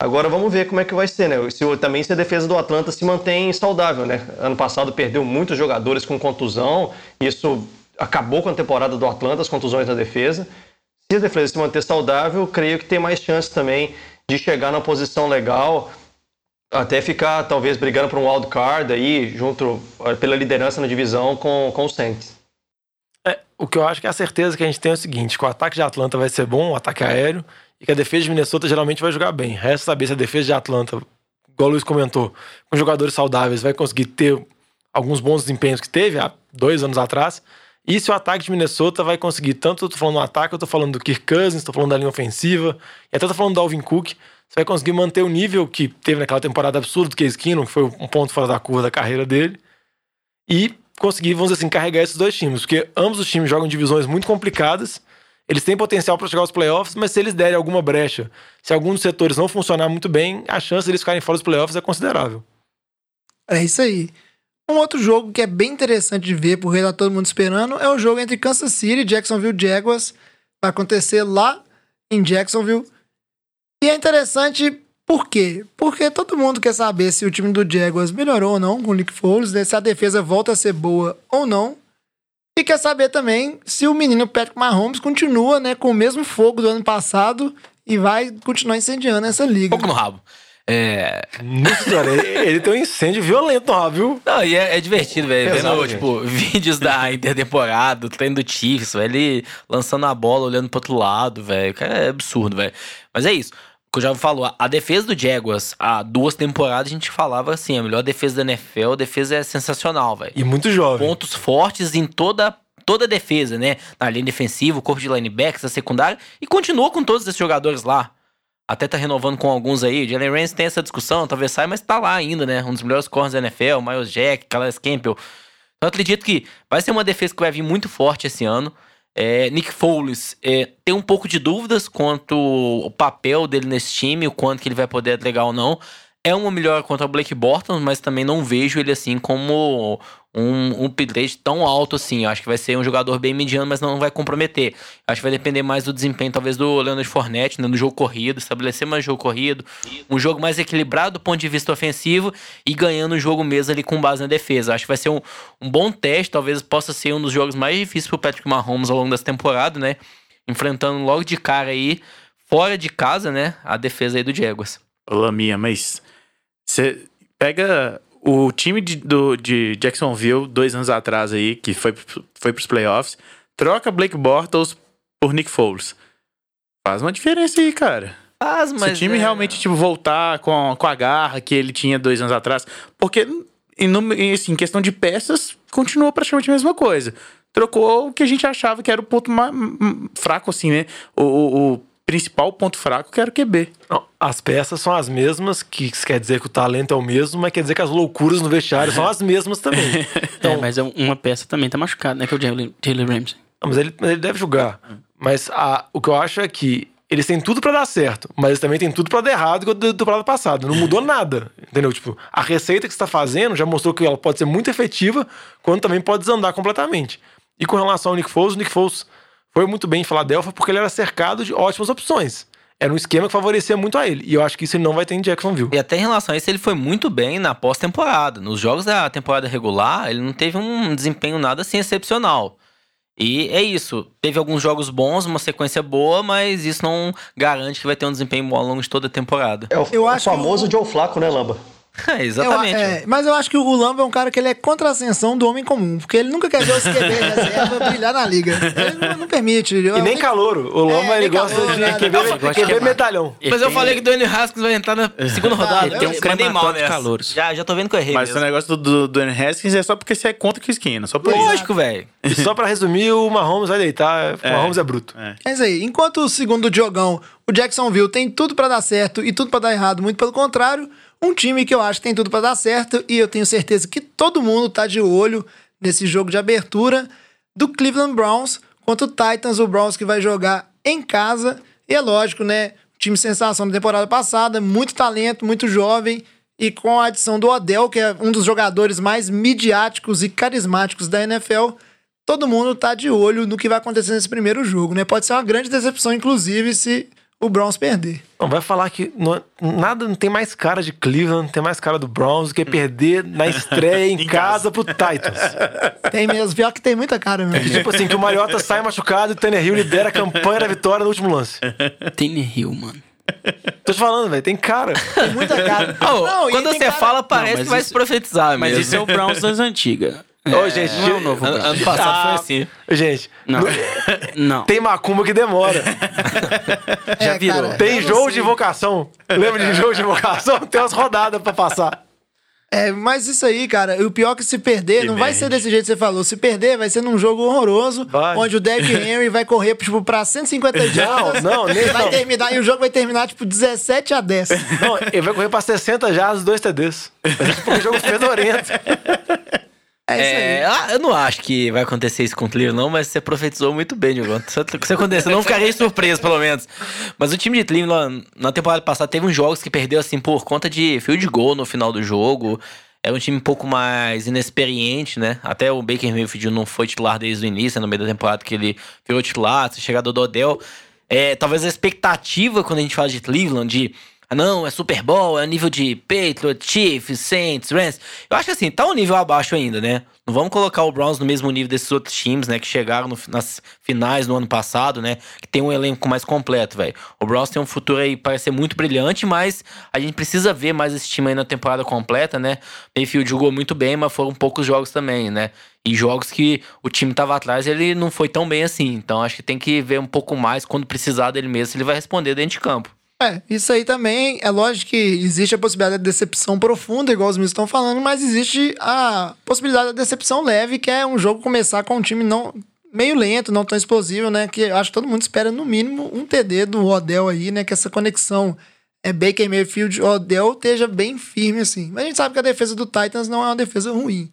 Agora vamos ver como é que vai ser, né? Se, também se a defesa do Atlanta se mantém saudável, né? Ano passado perdeu muitos jogadores com contusão, isso acabou com a temporada do Atlanta, as contusões na defesa. Se a defesa se manter saudável, creio que tem mais chance também de chegar na posição legal, até ficar talvez brigando por um wild card aí, junto pela liderança na divisão com, com o Saints. É, o que eu acho que é a certeza que a gente tem é o seguinte: que o ataque de Atlanta vai ser bom, o ataque aéreo, e que a defesa de Minnesota geralmente vai jogar bem. Resta saber se a defesa de Atlanta, igual o Luiz comentou, com jogadores saudáveis, vai conseguir ter alguns bons desempenhos que teve há dois anos atrás. E se o ataque de Minnesota vai conseguir, tanto eu tô falando do ataque, eu tô falando do Kirk Cousins, tô falando da linha ofensiva, e até tô falando do Alvin Cook, vai conseguir manter o nível que teve naquela temporada absurda do Case Keenum, que foi um ponto fora da curva da carreira dele, e conseguir, vamos dizer assim, carregar esses dois times, porque ambos os times jogam divisões muito complicadas, eles têm potencial para chegar aos playoffs, mas se eles derem alguma brecha, se algum dos setores não funcionar muito bem, a chance de eles ficarem fora dos playoffs é considerável. É isso aí. Um outro jogo que é bem interessante de ver, porque tá todo mundo esperando, é o jogo entre Kansas City e Jacksonville Jaguars. Vai acontecer lá em Jacksonville. E é interessante por quê? Porque todo mundo quer saber se o time do Jaguars melhorou ou não com o Nick Foles, né? se a defesa volta a ser boa ou não. E quer saber também se o menino Patrick Mahomes continua né, com o mesmo fogo do ano passado e vai continuar incendiando essa liga. Pouco no rabo. É. Nossa ele, ele tem um incêndio violento lá, viu? Não, e é, é divertido, velho. Pesado, Vendo, gente. tipo, vídeos da intertemporada, do treino do Chiefs, velho. Ele lançando a bola, olhando pro outro lado, velho. Cara, é absurdo, velho. Mas é isso. Que eu já falou, a- a defesa do Jaguars, há duas temporadas a gente falava assim, a melhor defesa da NFL, a defesa é sensacional, velho. E muito jovem. Pontos fortes em toda toda a defesa, né? Na linha defensiva, o corpo de linebackers, a secundária, e continua com todos esses jogadores lá. Até tá renovando com alguns aí. Jalen Ramsey tem essa discussão, talvez saia, mas tá lá ainda, né? Um dos melhores corners da NFL, Miles Jack, Calais Campbell. Então eu acredito que vai ser uma defesa que vai vir muito forte esse ano. É, Nick Foles é, tem um pouco de dúvidas quanto o papel dele nesse time, o quanto que ele vai poder agregar ou não. É uma melhor contra o Blake Bortles, mas também não vejo ele assim como um, um upgrade tão alto assim. Eu acho que vai ser um jogador bem mediano, mas não vai comprometer. Eu acho que vai depender mais do desempenho, talvez, do Leonard Fournette, né, no jogo corrido, estabelecer mais jogo corrido, um jogo mais equilibrado do ponto de vista ofensivo e ganhando o jogo mesmo ali com base na defesa. Acho que vai ser um, um bom teste, talvez possa ser um dos jogos mais difíceis pro Patrick Mahomes ao longo dessa temporada, né? Enfrentando logo de cara aí, fora de casa, né? A defesa aí do Jaguars. Ô, Laminha, mas você pega o time de, do, de Jacksonville dois anos atrás aí, que foi, foi pros playoffs, troca Blake Bortles por Nick Foles. Faz uma diferença aí, cara. Faz, Se mas o time é- realmente tipo, voltar com, com a garra que ele tinha dois anos atrás. Porque, em, assim, em questão de peças, continuou praticamente a mesma coisa. Trocou o que a gente achava que era o ponto mais fraco, assim, né? O, o- o principal ponto fraco que era o QB. Não, as peças são as mesmas, que quer dizer que o talento é o mesmo, mas quer dizer que as loucuras no vestiário são as mesmas também. é, mas é uma peça também tá machucada, né? Que é o Jalen Ramsey. Não, mas ele, mas ele deve jogar. Mas a- o que eu acho é que eles têm tudo pra dar certo, mas eles também têm tudo pra dar errado igual do, do temporada passada. Não mudou nada, entendeu? Tipo, a receita que você tá fazendo já mostrou que ela pode ser muito efetiva, quando também pode desandar completamente. E com relação ao Nick Foles, o Nick Foles foi muito bem em Filadélfia porque ele era cercado de ótimas opções. Era um esquema que favorecia muito a ele. E eu acho que isso ele não vai ter em Jacksonville. E até em relação a isso, ele foi muito bem na pós-temporada. Nos jogos da temporada regular, ele não teve um desempenho nada assim excepcional. E é isso. Teve alguns jogos bons, uma sequência boa, mas isso não garante que vai ter um desempenho bom ao longo de toda a temporada. É o, Eu o acho que famoso Joe Flaco, né, Lamba? É, exatamente. Eu- é, mas eu acho que o Lamba é um cara que ele é contra a ascensão do homem comum, porque ele nunca quer ver os QB reserva brilhar na liga. Ele não, não permite. E nem calouro. O Loma, É, ele gosta calouro, de. QB, QB queimar. medalhão. Mas eu falei que o Dwayne Haskins vai entrar na segunda rodada. ele tem um Eu crematório de calouros. Já, já tô vendo que eu errei Mas mesmo. o negócio do, do, Dwayne Haskins é só porque você é contra o esquina, só por isso. Lógico, velho. E só pra resumir, o Mahomes vai deitar. O Mahomes é bruto. É isso aí. Enquanto o segundo jogão, o Jacksonville tem tudo pra dar certo e tudo pra dar errado, muito pelo contrário, um time que eu acho que tem tudo pra dar certo e eu tenho certeza que todo mundo tá de olho nesse jogo de abertura do Cleveland Browns contra o Titans, o Browns que vai jogar em casa. E é lógico, né? Time sensação da temporada passada, muito talento, muito jovem e com a adição do Odell, que é um dos jogadores mais midiáticos e carismáticos da NFL, todo mundo tá de olho no que vai acontecer nesse primeiro jogo, né? Pode ser uma grande decepção, inclusive, se o Browns perder. Não, vai falar que não- nada não tem mais cara de Cleveland, não tem mais cara do Browns do que perder na estreia em, casa, pro Titans. Tem mesmo, pior que tem muita cara mesmo. tipo assim, que o Mariota sai machucado e o Tannehill lidera a campanha da vitória no último lance. Tanner Hill, mano. Tô te falando, velho, tem cara. Tem muita cara. Ô, Não, quando você cara- fala, parece mas que vai isso- se profetizar Mas mesmo. isso é o Browns das antigas. Ô, gente, não é o novo Ano, ano passado foi assim. Gente, Não. Não. tem macumba que demora. É, virou. cara, Tem não jogo sei. de invocação. Lembra de jogo de invocação? Tem umas rodadas pra passar. É, mas isso aí, cara, o pior é que se perder, Que não vai ser desse jeito que você falou. Se perder, vai ser num jogo horroroso, Vai. onde o Derrick Henry vai correr, tipo, pra 150 jardas. não, nem- e vai não. terminar, e o jogo vai terminar, tipo, 17 a 10. Não, ele vai correr pra 60 já os dois TDs. Ser tipo um jogo fedorento. É. É, eu não acho que vai acontecer isso com o Cleveland, não, mas você profetizou muito bem, Diogo. Se acontecer, eu não ficarei surpreso, pelo menos. Mas o time de Cleveland, na temporada passada, teve uns jogos que perdeu, assim, por conta de field goal no final do jogo. Era um time um pouco mais inexperiente, né? Até o Baker Mayfield não foi titular desde o início, no meio da temporada que ele virou titular, chegada do Odell. É, talvez a expectativa, quando a gente fala de Cleveland, de ah, não, é Super Bowl, é nível de Patriots, Chiefs, Saints, Rams. Eu acho que assim, tá um nível abaixo ainda, né? Não vamos colocar o Browns no mesmo nível desses outros times, né? Que chegaram no- nas finais no ano passado, né? Que tem um elenco mais completo, velho. O Browns tem um futuro aí, parece ser muito brilhante, mas a gente precisa ver mais esse time aí na temporada completa, né? Mayfield jogou muito bem, mas foram poucos jogos também, né? E jogos que o time tava atrás, ele não foi tão bem assim. Então acho que tem que ver um pouco mais quando precisar dele mesmo, ele vai responder dentro de campo. É, isso aí também é lógico que existe a possibilidade da decepção profunda, igual os meus estão falando, mas existe a possibilidade da decepção leve, que é um jogo começar com um time não meio lento, não tão explosivo, né? Que eu acho que todo mundo espera no mínimo um TD do Odell aí, né? Que essa conexão é Baker Mayfield Odell esteja bem firme assim. Mas a gente sabe que a defesa do Titans não é uma defesa ruim,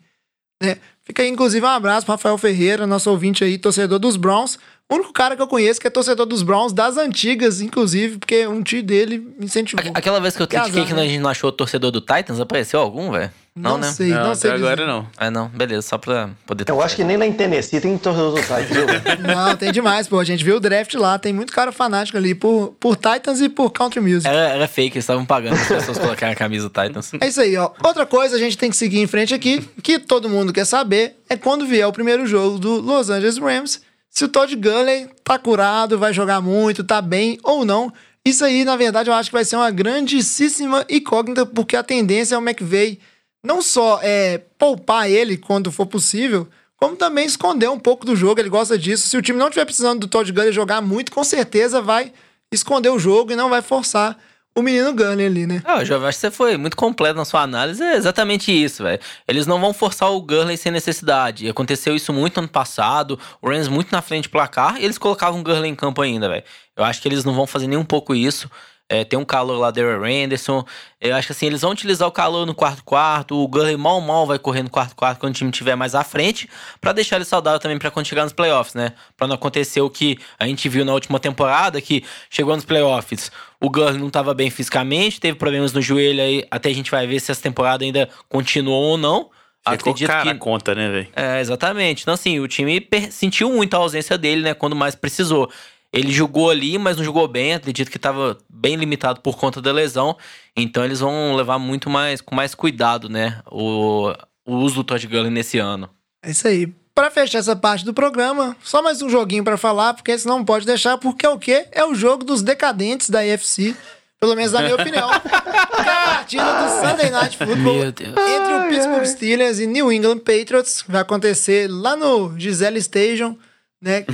né? Fica aí, inclusive, um abraço para Rafael Ferreira, nosso ouvinte aí, torcedor dos Browns. O único cara que eu conheço que é torcedor dos Browns, das antigas, inclusive, porque um tio dele me incentivou. Aquela vez que eu Que critiquei azar, que a gente não achou o torcedor do Titans, apareceu algum, velho? Não, Não né? sei, não, sei. até agora dizer. não. É, não, beleza, só pra poder. Eu acho que nem lá em Tennessee tem torcedor do Titans, viu? Não, tem demais, pô. A gente viu o draft lá, tem muito cara fanático ali por, por Titans e por Country Music. Era, era fake, eles estavam pagando as pessoas colocarem a camisa do Titans. É isso aí, ó. Outra coisa a gente tem que seguir em frente aqui, que todo mundo quer saber, é quando vier o primeiro jogo do Los Angeles Rams, se o Todd Gurley tá curado, vai jogar muito, tá bem ou não. Isso aí, na verdade, eu acho que vai ser uma grandíssima incógnita, porque a tendência é o McVay não só é poupar ele quando for possível, como também esconder um pouco do jogo. Ele gosta disso. Se o time não estiver precisando do Todd Gurley jogar muito, com certeza vai esconder o jogo e não vai forçar o menino Gurley ali, né? Ah, Jovem, acho que você foi muito completo na sua análise. É exatamente isso, velho. Eles não vão forçar o Gurley sem necessidade. Aconteceu isso muito ano passado. O Rams muito na frente do placar. E eles colocavam o Gurley em campo ainda, velho. Eu acho que eles não vão fazer nem um pouco isso. É, tem um calor lá, Darrell Anderson. Eu acho que assim, eles vão utilizar o calor no quarto-quarto. O Gurley mal mal vai correr no quarto-quarto quando o time estiver mais à frente. Pra deixar ele saudável também pra quando chegar nos playoffs, né? Pra não acontecer o que a gente viu na última temporada, que chegou nos playoffs. O Gurley não tava bem fisicamente, teve problemas no joelho aí. Até a gente vai ver se essa temporada ainda continuou ou não. Ficou Acredito cara que a conta, né, velho? é, exatamente. Então, assim, o time per- sentiu muito a ausência dele, né? Quando mais precisou. Ele jogou ali, mas não jogou bem. Acredito que estava bem limitado por conta da lesão. Então, eles vão levar muito mais, com mais cuidado, né? O, o uso do Todd Gurley nesse ano. É isso aí. Pra fechar essa parte do programa, só mais um joguinho pra falar, porque esse não pode deixar, porque é o quê? É o jogo dos decadentes da AFC, pelo menos na minha opinião. É a partida do Sunday Night Football entre o Pittsburgh Steelers e New England Patriots. Vai acontecer lá no Gisele Station, né?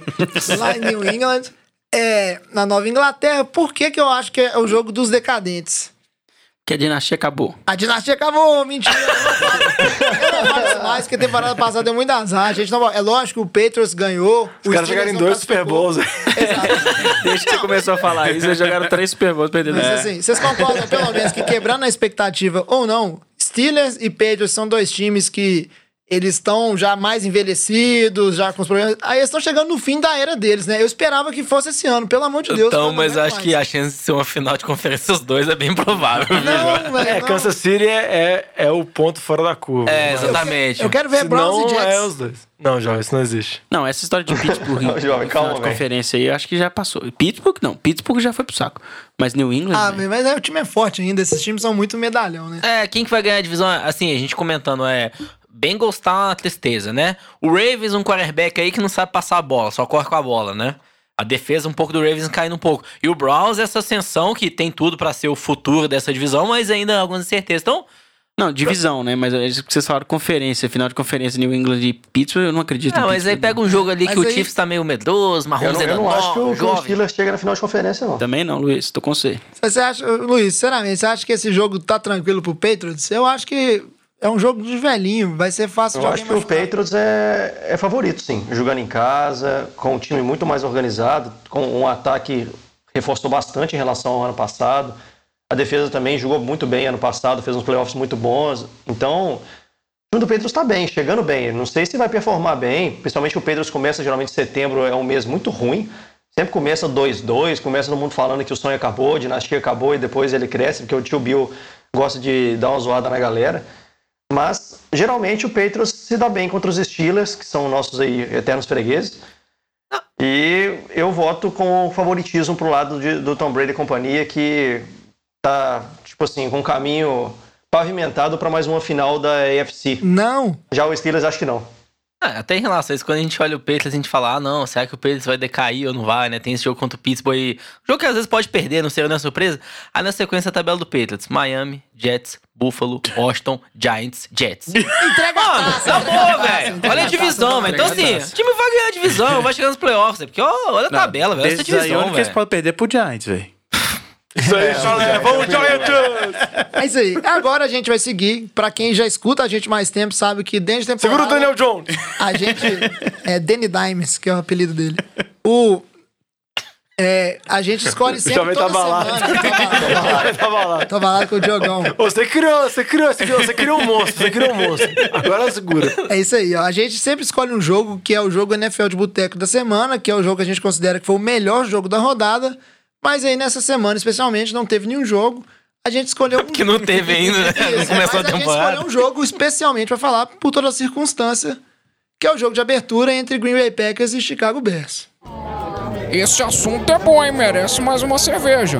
lá em New England. É, na Nova Inglaterra. Por que, que eu acho que é o jogo dos decadentes? Que a dinastia acabou. A dinastia acabou, mentira. Eu não falo, eu não falo isso mais, porque a temporada passada deu muito azar. A gente não, é lógico que o Patriots ganhou. Os caras jogaram em dois Super Bowls. Exato. Desde que você começou a falar isso, eles jogaram três Super Bowls perderam. Mas assim, vocês concordam pelo menos que quebrando a expectativa ou não, Steelers e Patriots são dois times que eles estão já mais envelhecidos, já com os problemas. Aí eles estão chegando no fim da era deles, né? Eu esperava que fosse esse ano, pelo amor de Deus. então, mas aguento acho mais. que a chance de ser uma final de conferência os dois é bem provável. Não, velho, É, não. Kansas City é, é, é o ponto fora da curva. É, Mas exatamente. Eu quero ver Browns não e Jets. é os dois. Não, João, isso não existe. Não, essa história de Pittsburgh Não, jovem, em calma, final de conferência aí, eu acho que já passou. Pittsburgh não, Pittsburgh já foi pro saco. Mas New England, Ah, mas aí o time é forte ainda. Esses times são muito medalhão, né? É, quem que vai ganhar a divisão? Assim, a gente comentando, é. Bengals tá uma tristeza, né? O Ravens, um quarterback aí que não sabe passar a bola, só corre com a bola, né? A defesa um pouco do Ravens caindo um pouco. E o Browns, essa ascensão que tem tudo pra ser o futuro dessa divisão, mas ainda algumas incertezas. Então, Não, divisão, né? Mas eles- vocês falaram conferência, final de conferência New England e Pittsburgh, eu não acredito. ah, em mas aí pega um jogo ali Mas que o aí- Chiefs tá meio medroso, Eu Mahomes não, eu não acho o, que o jovem. Steelers chega na final de conferência, não. Também não, Luiz, tô com você. Você acha, Luiz, sinceramente, você acha que esse jogo tá tranquilo pro Patriots? Eu acho que é um jogo de velhinho, vai ser fácil de Eu alguém acho que o machucar. Patriots é, é favorito, sim. Jogando em casa, com um time muito mais organizado, com um ataque que reforçou bastante em relação ao ano passado. A defesa também jogou muito bem ano passado, fez uns playoffs muito bons. Então, o time do Patriots está bem, chegando bem. Não sei se vai performar bem, principalmente o Patriots começa geralmente em setembro, é um mês muito ruim. Sempre começa 2-2, começa todo mundo falando que o sonho acabou, a dinastia acabou e depois ele cresce, porque o tio Bill gosta de dar uma zoada na galera. Mas, geralmente, o Patriots se dá bem contra os Steelers, que são nossos aí eternos fregueses. E eu voto com o favoritismo pro lado de- do Tom Brady e companhia, que tá, tipo assim, com um caminho pavimentado para mais uma final da AFC. Não. Já o Steelers acho que não. Ah, até em relação a isso, quando a gente olha o Patriots, a gente fala, ah, não, será que o Patriots vai decair ou não vai, né? Tem esse jogo contra o Pittsburgh aí. Jogo que às vezes pode perder, não sei, não é surpresa. Aí na sequência a tabela do Patriots, Miami, Jets, Buffalo, Washington, Giants, Jets. Entrega a Mano, taça, tá bom, velho. Olha a divisão, velho. Então assim, o time vai ganhar a divisão, vai chegar nos playoffs, porque ó, olha a tabela, velho. Essa aí, divisão, onde que eles velho. podem perder pro Giants, velho? Isso aí, Chalé. Vamos, Giants! É isso aí. Agora a gente vai seguir. Pra quem já escuta a gente mais tempo, sabe que desde a temporada... Segura o Daniel Jones. A gente. É Danny Dimes, que é o apelido dele. O. É, a gente escolhe sempre. Jovem tá toda balado. semana. Balado, Tava lá. tô balado com o Diogão. Você criou, você criou, você criou, você criou um monstro, você criou um monstro. Agora segura. É isso aí, ó. A gente sempre escolhe um jogo que é o jogo NFL de Boteco da semana, que é o jogo que a gente considera que foi o melhor jogo da rodada. Mas aí nessa semana, especialmente, não teve nenhum jogo. A gente escolheu um. Que não teve ainda, né? Não começou a mas a gente temporada. escolheu um jogo especialmente pra falar por toda a circunstância, que é o jogo de abertura entre Green Bay Packers e Chicago Bears. Esse assunto é bom, hein? Merece mais uma cerveja.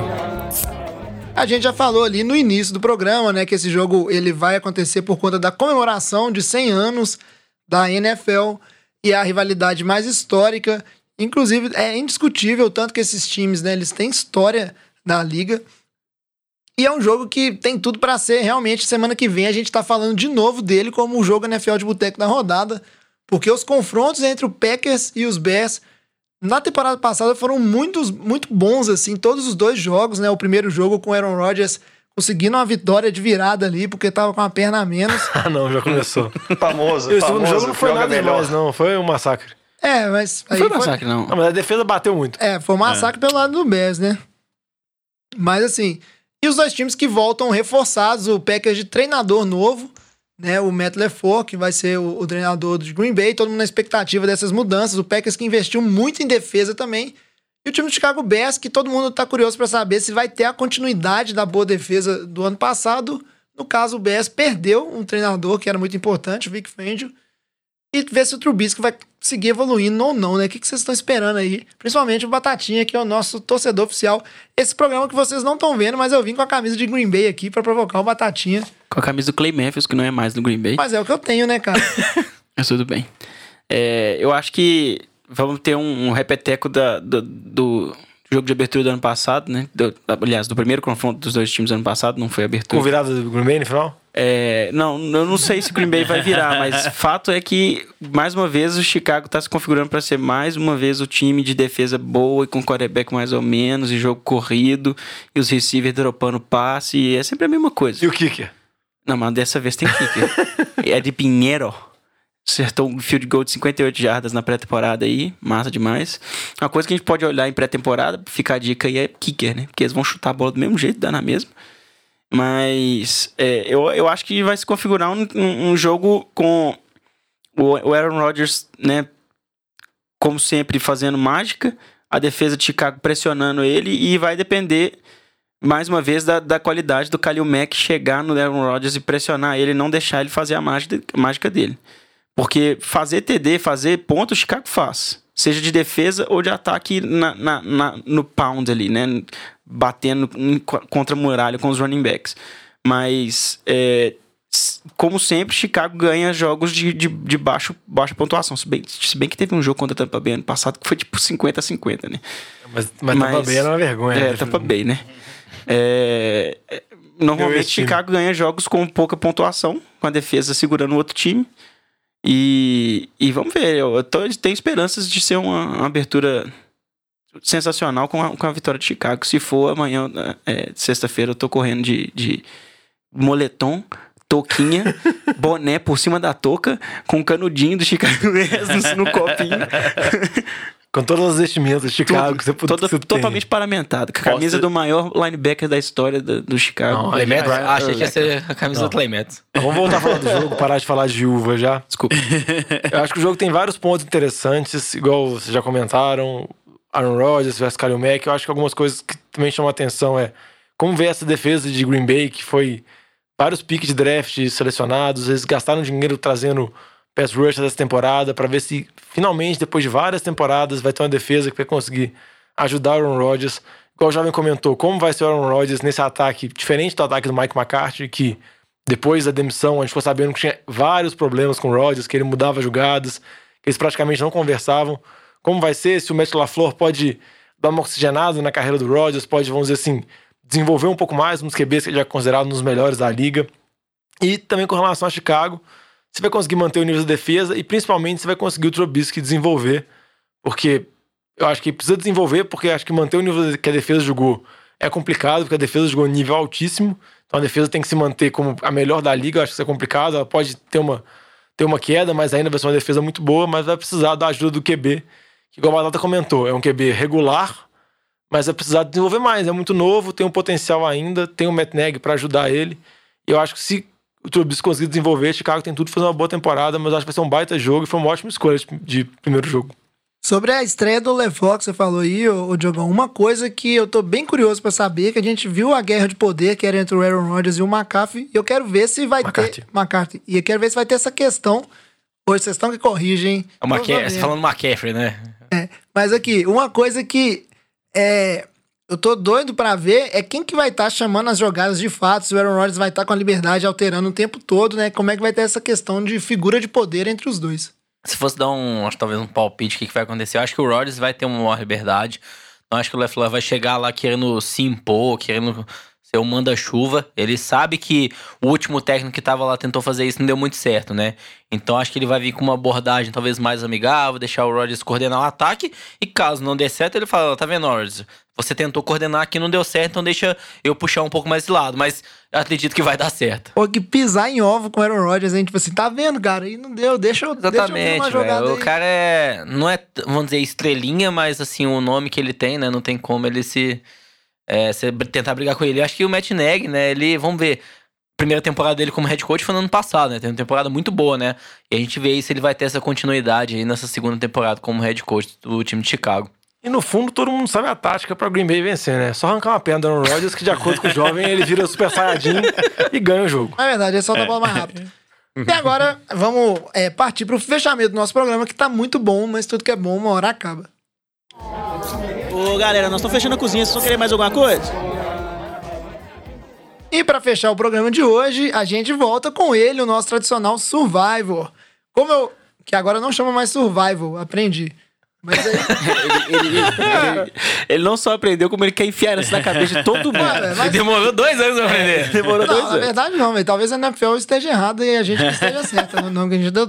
A gente já falou ali no início do programa, né, que esse jogo ele vai acontecer por conta da comemoração de 100 anos da NFL e a rivalidade mais histórica, inclusive é indiscutível tanto que esses times, né, eles têm história na liga. E é um jogo que tem tudo pra ser realmente semana que vem a gente tá falando de novo dele como o jogo NFL de boteco da rodada, porque os confrontos entre o Packers e os Bears na temporada passada foram muitos, muito bons, assim, todos os dois jogos, né? O primeiro jogo com o Aaron Rodgers conseguindo uma vitória de virada ali, porque tava com uma perna a menos. Ah, não, já começou. Famoso, E o segundo famoso, jogo não foi nada melhor. demais, não. Foi um massacre. É, mas. Não aí foi foi- massacre, não. Não, mas a defesa bateu muito. É, foi um massacre pelo lado do Bears, né? Mas assim, e os dois times que voltam reforçados, o Packers de treinador novo, né? O Matt LeFleur, que vai ser o, o treinador de Green Bay, todo mundo na expectativa dessas mudanças. O Packers que investiu muito em defesa também. E o time do Chicago Bears, que todo mundo tá curioso pra saber se vai ter a continuidade da boa defesa do ano passado. No caso, o Bears perdeu um treinador que era muito importante, o Vic Fangio. E ver se o Trubisky vai seguir evoluindo ou não, né? O que que vocês estão esperando aí? Principalmente o Batatinha, que é o nosso torcedor oficial. Esse programa que vocês não estão vendo, mas eu vim com a camisa de Green Bay aqui pra provocar o Batatinha. Com a camisa do Clay Matthews, que não é mais do Green Bay. Mas é o que eu tenho, né, cara? Mas tudo bem. É, eu acho que vamos ter um, um repeteco da- do, do jogo de abertura do ano passado, né? Do- aliás, do primeiro confronto dos dois times do ano passado, não foi abertura. Com virada do Green Bay no final? É, não, eu não sei se o Green Bay vai virar, mas fato é que, mais uma vez, o Chicago está se configurando para ser mais uma vez o time de defesa boa e com quarterback mais ou menos, e jogo corrido, e os receivers dropando passe, e é sempre a mesma coisa. E o kicker? Não, mas dessa vez tem kicker. é de Pinheiro. Acertou um field goal de 58 jardas na pré-temporada aí, massa demais. Uma coisa que a gente pode olhar em pré-temporada, ficar a dica aí, é kicker, né? Porque eles vão chutar a bola do mesmo jeito, dá na mesma. Mas é, eu, eu acho que vai se configurar um, um- um jogo com o, Aaron Rodgers, né? Como sempre, fazendo mágica, a defesa de Chicago pressionando ele e vai depender mais uma vez da, da qualidade do Kalil Mack chegar no Aaron Rodgers e pressionar ele e não deixar ele fazer a mágica, mágica dele. Porque fazer TD, fazer ponto, o Chicago faz. Seja de defesa ou de ataque na, na- na- no pound ali, né? Batendo contra a muralha com os running backs. Mas, é, como sempre, Chicago ganha jogos de, de, de baixo, baixa pontuação. Se bem, se bem que teve um jogo contra a Tampa Bay ano passado que foi tipo 50 a 50, né? Mas, mas, Tampa Bay era uma vergonha. É, né? Tampa Bay, né? É, é, normalmente. Chicago ganha jogos com pouca pontuação, com a defesa segurando o outro time. E, e vamos ver, eu tô, tenho esperanças de ser uma, uma abertura sensacional com a, com a vitória de Chicago. Se for amanhã, é, sexta-feira, eu tô correndo de, de moletom, touquinha, boné por cima da touca, com um canudinho do Chicago Bears no copinho. Com todas as vestimentas de Chicago que você. Toda- totalmente paramentado. Com a camisa do maior linebacker da história do, do Chicago. Não, Clay Matthews? Achei que ia ser a camisa Não. do Clay Matthews. Vamos voltar a falar do jogo, parar de falar de uva já. Desculpa. Eu acho que o jogo tem vários pontos interessantes, igual vocês já comentaram. Aaron Rodgers versus Kalil Mack. Eu acho que algumas coisas que também chamam a atenção é como ver essa defesa de Green Bay, que foi vários piques de draft selecionados. Eles gastaram dinheiro trazendo pass rush dessa temporada para ver se finalmente, depois de várias temporadas, vai ter uma defesa que vai conseguir ajudar o Aaron Rodgers. igual o jovem comentou, como vai ser o Aaron Rodgers nesse ataque, diferente do ataque do Mike McCarthy, que depois da demissão a gente ficou sabendo que tinha vários problemas com o Rodgers, que ele mudava jogadas, que eles praticamente não conversavam. Como vai ser se o Matt LaFleur pode dar uma oxigenada na carreira do Rodgers, pode, vamos dizer assim, desenvolver um pouco mais nos QBs que ele já é considerado um dos melhores da liga. E também com relação a Chicago, você vai conseguir manter o nível da defesa e principalmente você vai conseguir o Trubisky desenvolver, porque eu acho que precisa desenvolver, porque acho que manter o nível que a defesa jogou é complicado, porque a defesa jogou nível altíssimo, então a defesa tem que se manter como a melhor da liga, eu acho que isso é complicado, ela pode ter uma, ter uma queda, mas ainda vai ser uma defesa muito boa, mas vai precisar da ajuda do QB, que igual a Batata comentou, é um QB regular, mas vai precisar desenvolver mais, é muito novo, tem um potencial ainda, tem o Matt Nagy para ajudar ele, e eu acho que se o Trubisky conseguir desenvolver, Chicago tem tudo para fazer uma boa temporada, mas eu acho que vai ser um baita jogo e foi uma ótima escolha de- primeiro jogo. Sobre a estreia do LeFleur que você falou aí, ô, ô Diogão, uma coisa que eu tô bem curioso pra saber, que a gente viu a guerra de poder que era entre o Aaron Rodgers e o McAfee, e eu quero ver se vai McCarthy. ter... McCarthy. E eu quero ver se vai ter essa questão, hoje vocês estão que corrigem. É Você ver. falando McCaffrey, né? Mas aqui, uma coisa que é, eu tô doido pra ver é quem que vai estar chamando as jogadas de fato, se o Aaron Rodgers vai estar com a liberdade alterando o tempo todo, né? Como é que vai ter essa questão de figura de poder entre os dois? Se fosse dar um, acho, talvez um palpite, o que, que vai acontecer? Eu acho que o Rodgers vai ter uma maior liberdade. Não acho que o LeFleur vai chegar lá querendo se impor, querendo ser o manda-chuva. Ele sabe que o último técnico que tava lá tentou fazer isso não deu muito certo, né? Então acho que ele vai vir com uma abordagem talvez mais amigável, deixar o Rodgers coordenar o ataque. E caso não dê certo, ele fala: tá vendo, Rodgers? Você tentou coordenar aqui, não deu certo, então deixa eu puxar um pouco mais esse lado. Mas eu acredito que vai dar certo. Ou que pisar em ovo com o Aaron Rodgers, a gente, tipo assim, tá vendo, cara? E não deu, deixa eu, deixa eu Exatamente, jogada velho. O aí. cara é. Não é, vamos dizer, estrelinha, mas assim, o nome que ele tem, né? Não tem como ele se. é, se tentar brigar com ele. Eu acho que o Matt Neg, né? Ele. Vamos ver. Primeira temporada dele como head coach foi no ano passado, né? Tem uma temporada muito boa, né? E a gente vê aí se ele vai ter essa continuidade aí nessa segunda temporada como head coach do time de Chicago. E no fundo, todo mundo sabe a tática pra Green Bay vencer, né? Só arrancar uma perna do Aaron Rodgers, que de acordo com o jovem, ele vira Super Saiyajin e ganha o jogo. É verdade, é só dar a bola mais rápido. E agora, vamos é, partir pro fechamento do nosso programa, que tá muito bom, mas tudo que é bom, uma hora acaba. Ô, galera, nós estamos fechando a cozinha. Vocês vão querer mais alguma coisa? E pra fechar o programa de hoje, a gente volta com ele, o nosso tradicional Survivor. Como eu. Que agora não chama mais Survival, aprendi. Mas aí. Ele, ele- ele- ele não só aprendeu, como ele quer enfiar isso na cabeça de todo mundo. Cara, mas- Demorou dois anos pra aprender. Demorou dois Não, na anos. verdade não, velho. Talvez a NFL esteja errada e a gente esteja certa no nome que a gente deu.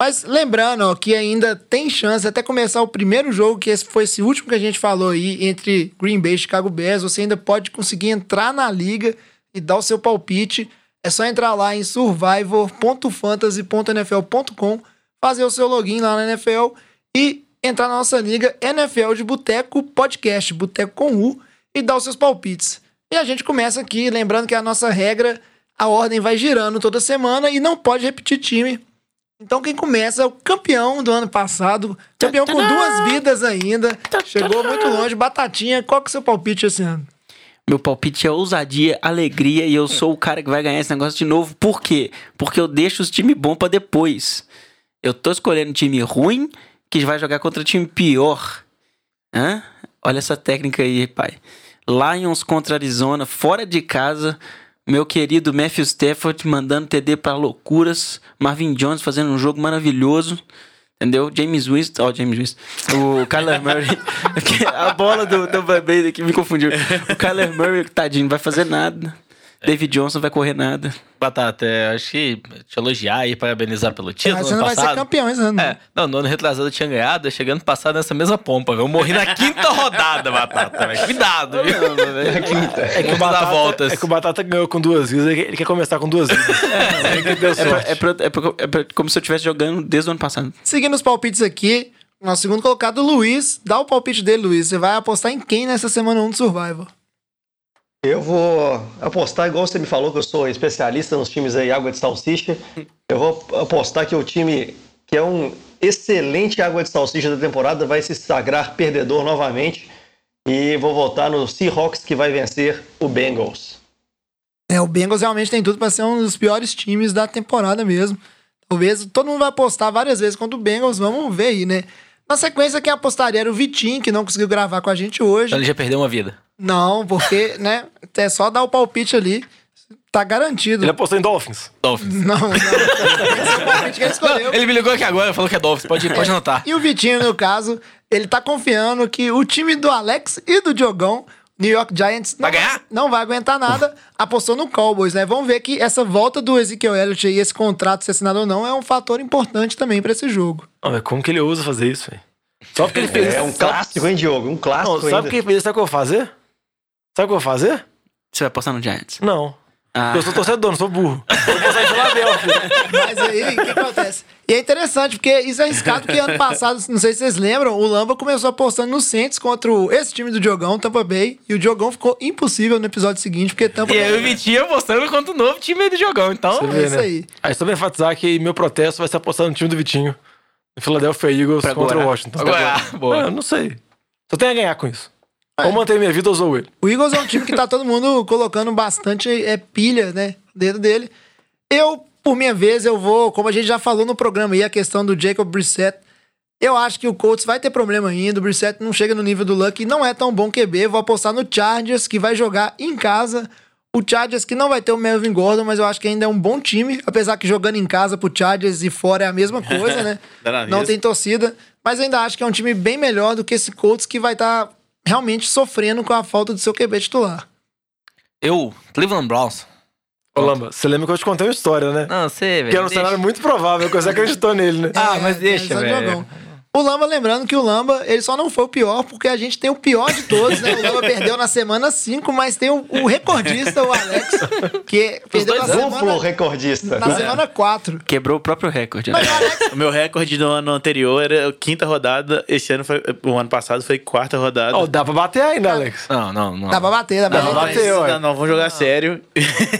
Mas lembrando, ó, que ainda tem chance até começar o primeiro jogo, que esse foi esse último que a gente falou aí, entre Green Bay e Chicago Bears. Você ainda pode conseguir entrar na liga e dar o seu palpite. É só entrar lá em survivor.fantasy.nfl.com, fazer o seu login lá na NFL e entrar na nossa liga NFL de Boteco Podcast, Boteco com U, e dar os seus palpites. E a gente começa aqui, lembrando que a nossa regra, a ordem vai girando toda semana e não pode repetir time. Então quem começa é o campeão do ano passado, campeão com duas vidas ainda, chegou muito longe, Batatinha, qual que é o seu palpite esse ano? Meu palpite é ousadia, alegria e eu sou o cara que vai ganhar esse negócio de novo. Por quê? Porque eu deixo os times bons pra depois. Eu tô escolhendo time ruim que vai jogar contra time pior. Hã? Olha essa técnica aí, pai. Lions contra Arizona, fora de casa. Meu querido Matthew Stafford mandando TD pra loucuras. Marvin Jones fazendo um jogo maravilhoso. Entendeu? James Winston, ó, James Winston. O Kyler Murray. a bola do Tampa Bay aqui me confundiu. O Kyler Murray, tadinho, não vai fazer nada. David Johnson não vai correr nada. Batata, é, acho que te elogiar e parabenizar pelo título. Mas você não vai ser campeão esse ano. É, não, no ano retrasado eu tinha ganhado, chegando passado nessa mesma pompa? Eu morri na quinta rodada, Batata, velho. Cuidado, viu? É que, o Vamos dar Batata, voltas. é que o Batata ganhou com duas vidas, ele quer começar com duas vidas. É, que deu É, pra- sorte. é, pra- é pra- é pra- como se eu estivesse jogando desde o ano passado. Seguindo os palpites aqui, nosso segundo colocado, Luiz. Dá o palpite dele, Luiz. Você vai apostar em quem nessa semana 1 do Survivor? Eu vou apostar, igual você me falou, que eu sou especialista nos times aí, água de salsicha. Eu vou apostar que o time que é um excelente água de salsicha da temporada vai se sagrar perdedor novamente. E vou votar no Seahawks que vai vencer o Bengals. É, o Bengals realmente tem tudo pra ser um dos piores times da temporada mesmo. Talvez todo mundo vai apostar várias vezes contra o Bengals, vamos ver aí, né? Na sequência, quem apostaria era o Vitinho, que não conseguiu gravar com a gente hoje. Então ele já perdeu uma vida. Não, porque, né, é só dar o palpite ali. Tá garantido. Ele apostou em Dolphins. Dolphins. Não, não. Esse é o palpite que ele escolheu. Ele me ligou aqui agora, falou que é Dolphins. Pode, pode anotar. E o Vitinho, no caso, ele tá confiando que o time do Alex e do Diogão, New York Giants, não Vai ganhar? não vai aguentar nada, apostou no Cowboys, né? Vamos ver que essa volta do Ezekiel Elliott e esse contrato ser assinado ou não é um fator importante também pra esse jogo. Mas como que ele ousa fazer isso, velho? Só porque ele fez É um clássico, hein, Diogo? Um clássico Não, sabe ainda. porque ele fez? Sabe o que eu vou fazer? Sabe o que eu vou fazer? Você vai apostar no Giants? Não. Ah. Eu sou torcedor, não sou burro. Eu vou postar em Filadélfia. Mas aí, o que acontece? E é interessante, porque isso é arriscado, porque ano passado, não sei se vocês lembram, o Lamba começou apostando no Saints contra o- esse time do Diogão, Tampa Bay, e o Diogão ficou impossível no episódio seguinte, porque Tampa E Bay... aí o Vitinho apostando contra o novo time do jogão. Então, Você É vê, isso né? aí. Aí só pra enfatizar que meu protesto vai ser apostado no time do Vitinho. No Philadelphia Eagles Pra contra o Washington. Agora, Ah, boa. eu não sei. Só tem a ganhar com isso. Ou manter minha vida ou sou ele. O Eagles é um time que tá todo mundo colocando bastante é, pilha, né, dentro dele. Eu, por minha vez, eu vou, como a gente já falou no programa aí, a questão do Jacob Brissett. Eu acho que o Colts vai ter problema ainda. O Brissett não chega no nível do Luck e não é tão bom QB. Vou apostar no Chargers, que vai jogar em casa. O Chargers que não vai ter o Melvin Gordon, mas eu acho que ainda é um bom time. Apesar que jogando em casa pro Chargers e fora é a mesma coisa, né? Não tem torcida. Mas eu ainda acho que é um time bem melhor do que esse Colts que vai estar realmente sofrendo com a falta do seu QB titular. eu, Cleveland Browns. Ô, Lamba, você lembra que eu te contei uma história, né? Não, você, velho. Que era um deixa. cenário muito provável, que você acreditou nele, né? Ah, mas É, deixa, é, velho. O Lamba, lembrando que o Lamba, ele só não foi o pior, porque a gente tem o pior de todos, né? O Lamba perdeu na semana 5, mas tem o, o recordista, o Alex, que perdeu na Duplo semana, recordista. na semana 4. Quebrou o próprio recorde. né? Mas o Alex, O meu recorde do ano anterior era quinta rodada. Esse ano foi. O ano passado foi quarta rodada. Ó, dá pra bater ainda, Alex. Não, não, não. dá pra bater, dá pra Dá pra bater. Não, ué. não, vamos jogar sério.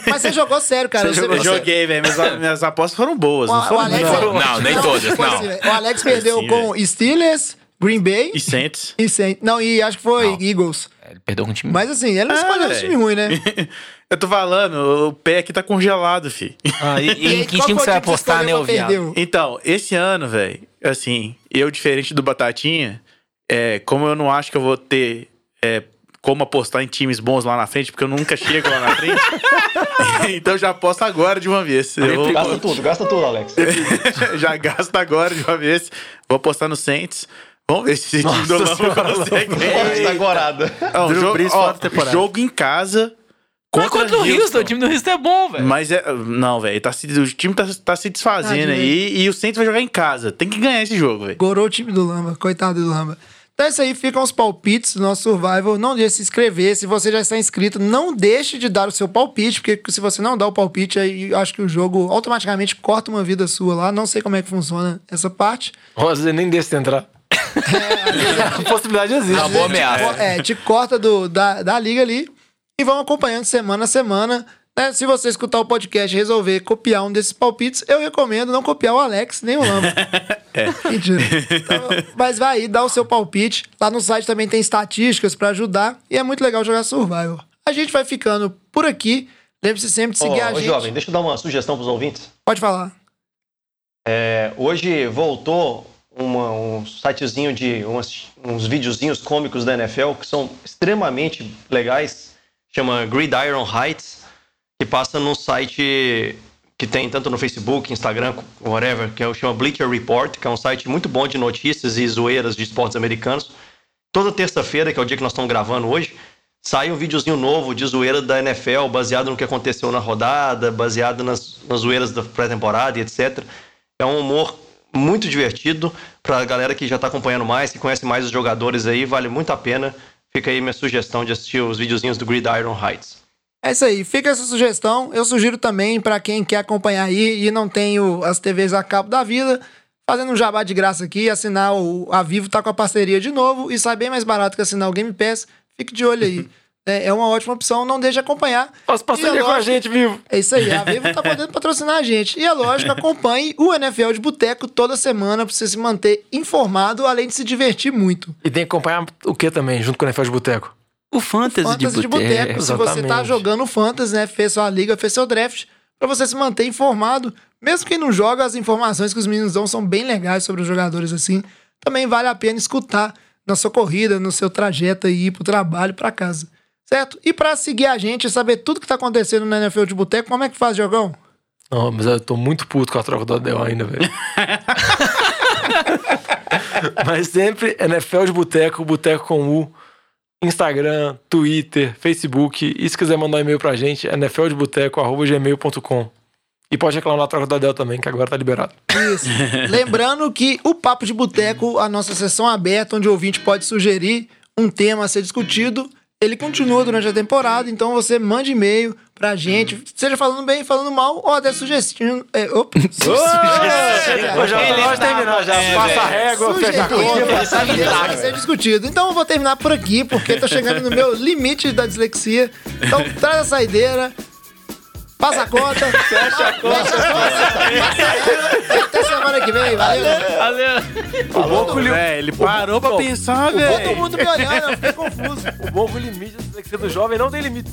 Mas você jogou sério, cara. Você, Eu você- joguei, velho. Minhas, minhas apostas foram boas. o, Não o foram Alex, Não, nem todas, não. assim, o Alex perdeu Assim, com Steelers, Green Bay E Saints. e Saints. Não, e acho que foi Eagles. Ele perdeu com o time. Mas assim, ele não Ah, escolheu esse velho. time ruim, né? Eu tô falando, o pé aqui tá congelado, fi. Ah, e, e em que time você vai apostar, né, viado? Então, esse ano, velho, assim, eu, diferente do Batatinha, é, como eu não acho que eu vou ter é, como apostar em times bons lá na frente, porque eu nunca chego lá na frente, então já aposto agora de uma vez. Eu vou- Gasta tudo, gasta tudo, Alex. já gasto agora de uma vez. Vou apostar no Saints. Vamos ver se esse time do Lamba consegue. Está agorada. Não, Drew jogo, ó, em casa Mas contra o Houston, o time do Houston é bom, velho. Mas é. Não, velho. Tá se- o time tá, tá se desfazendo Tadinho, aí e o Saints vai jogar em casa. Tem que ganhar esse jogo, velho. Gorou o time do Lamba, coitado do Lamba. Então é isso aí, ficam os palpites do nosso Survival. Não deixe de se inscrever. Se você já está inscrito, não deixe de dar o seu palpite, porque se você não dá o palpite, aí eu acho que o jogo automaticamente corta uma vida sua lá. Não sei como é que funciona essa parte. Ou às vezes nem deixa entrar. A possibilidade existe. Uma boa ameaça. É, te corta do, da, da liga ali e vão acompanhando semana a semana. Né? Se você escutar o podcast e resolver copiar um desses palpites, eu recomendo não copiar o Alex nem o Lamba. Mentira. Então, mas vai aí, dá o seu palpite. Lá no site também tem estatísticas pra ajudar e é muito legal jogar Survival. A gente vai ficando por aqui. Lembre-se sempre de seguir Ô, a ô, gente. jovem, deixa eu dar uma sugestão pros ouvintes. Pode falar. É, hoje voltou uma- um sitezinho de umas- uns videozinhos cômicos da NFL que são extremamente legais. Chama Gridiron Heights, passa num site que tem tanto no Facebook, Instagram, whatever, que é o chama Bleacher Report, que é um site muito bom de notícias e zoeiras de esportes americanos. Toda terça-feira, que é o dia que nós estamos gravando hoje, sai um videozinho novo de zoeira da NFL, baseado no que aconteceu na rodada, baseado nas, nas zoeiras da pré-temporada e etc. É um humor muito divertido pra galera que já tá acompanhando mais, que conhece mais os jogadores aí, vale muito a pena. Fica aí minha sugestão de assistir os videozinhos do Gridiron Heights. É isso aí, fica essa sugestão. Eu sugiro também pra quem quer acompanhar aí e não tem o- as TVs a cabo da vida, fazendo um jabá de graça aqui, assinar o a Vivo tá com a parceria de novo e sai bem mais barato que assinar o Game Pass. Fique de olho aí. É, é uma ótima opção, não deixe de acompanhar. E é parceria com a gente, vivo. É isso aí, a Vivo tá podendo patrocinar a gente. E é lógico, acompanhe o NFL de Boteco toda semana pra você se manter informado, além de se divertir muito. E tem que acompanhar o que também, junto com o NFL de Boteco? O Fantasy, Fantasy de Boteco. Se você tá jogando Fantasy, né? Fez sua liga, fez seu draft, pra você se manter informado. Mesmo quem não joga, as informações que os meninos dão são bem legais sobre os jogadores assim. também vale a pena escutar na sua corrida, no seu trajeto aí pro trabalho, pra casa. Certo? E pra seguir a gente e saber tudo que tá acontecendo na NFL de Boteco, como é que faz, Jogão? Não, mas eu tô muito puto com a troca do Adel ainda, velho. mas sempre NFL de Boteco, Boteco com U. Instagram, Twitter, Facebook. E se quiser mandar um e-mail pra gente, é nfldeboteco.gmail.com. E pode reclamar na troca do Adel também, que agora tá liberado. Isso. Lembrando que o Papo de Boteco, a nossa sessão aberta, onde o ouvinte pode sugerir um tema a ser discutido, ele continua durante a temporada, então você mande e-mail pra gente, seja falando bem, falando mal, ou até sugestindo. É, opa, Eu já tô de terminar, já passa a régua, fecha a conta. Sugestindo a ser discutido. Então eu vou terminar por aqui, porque tô chegando no meu limite da dislexia. Então traz a saideira. Passa a conta. Fecha a conta. Até semana que vem. Valeu. O bom que o lim- Velho, ele parou pra Bom, pensar, Todo velho. mundo me olhando, eu fiquei confuso. o bom o limite da dislexia do jovem não tem limite.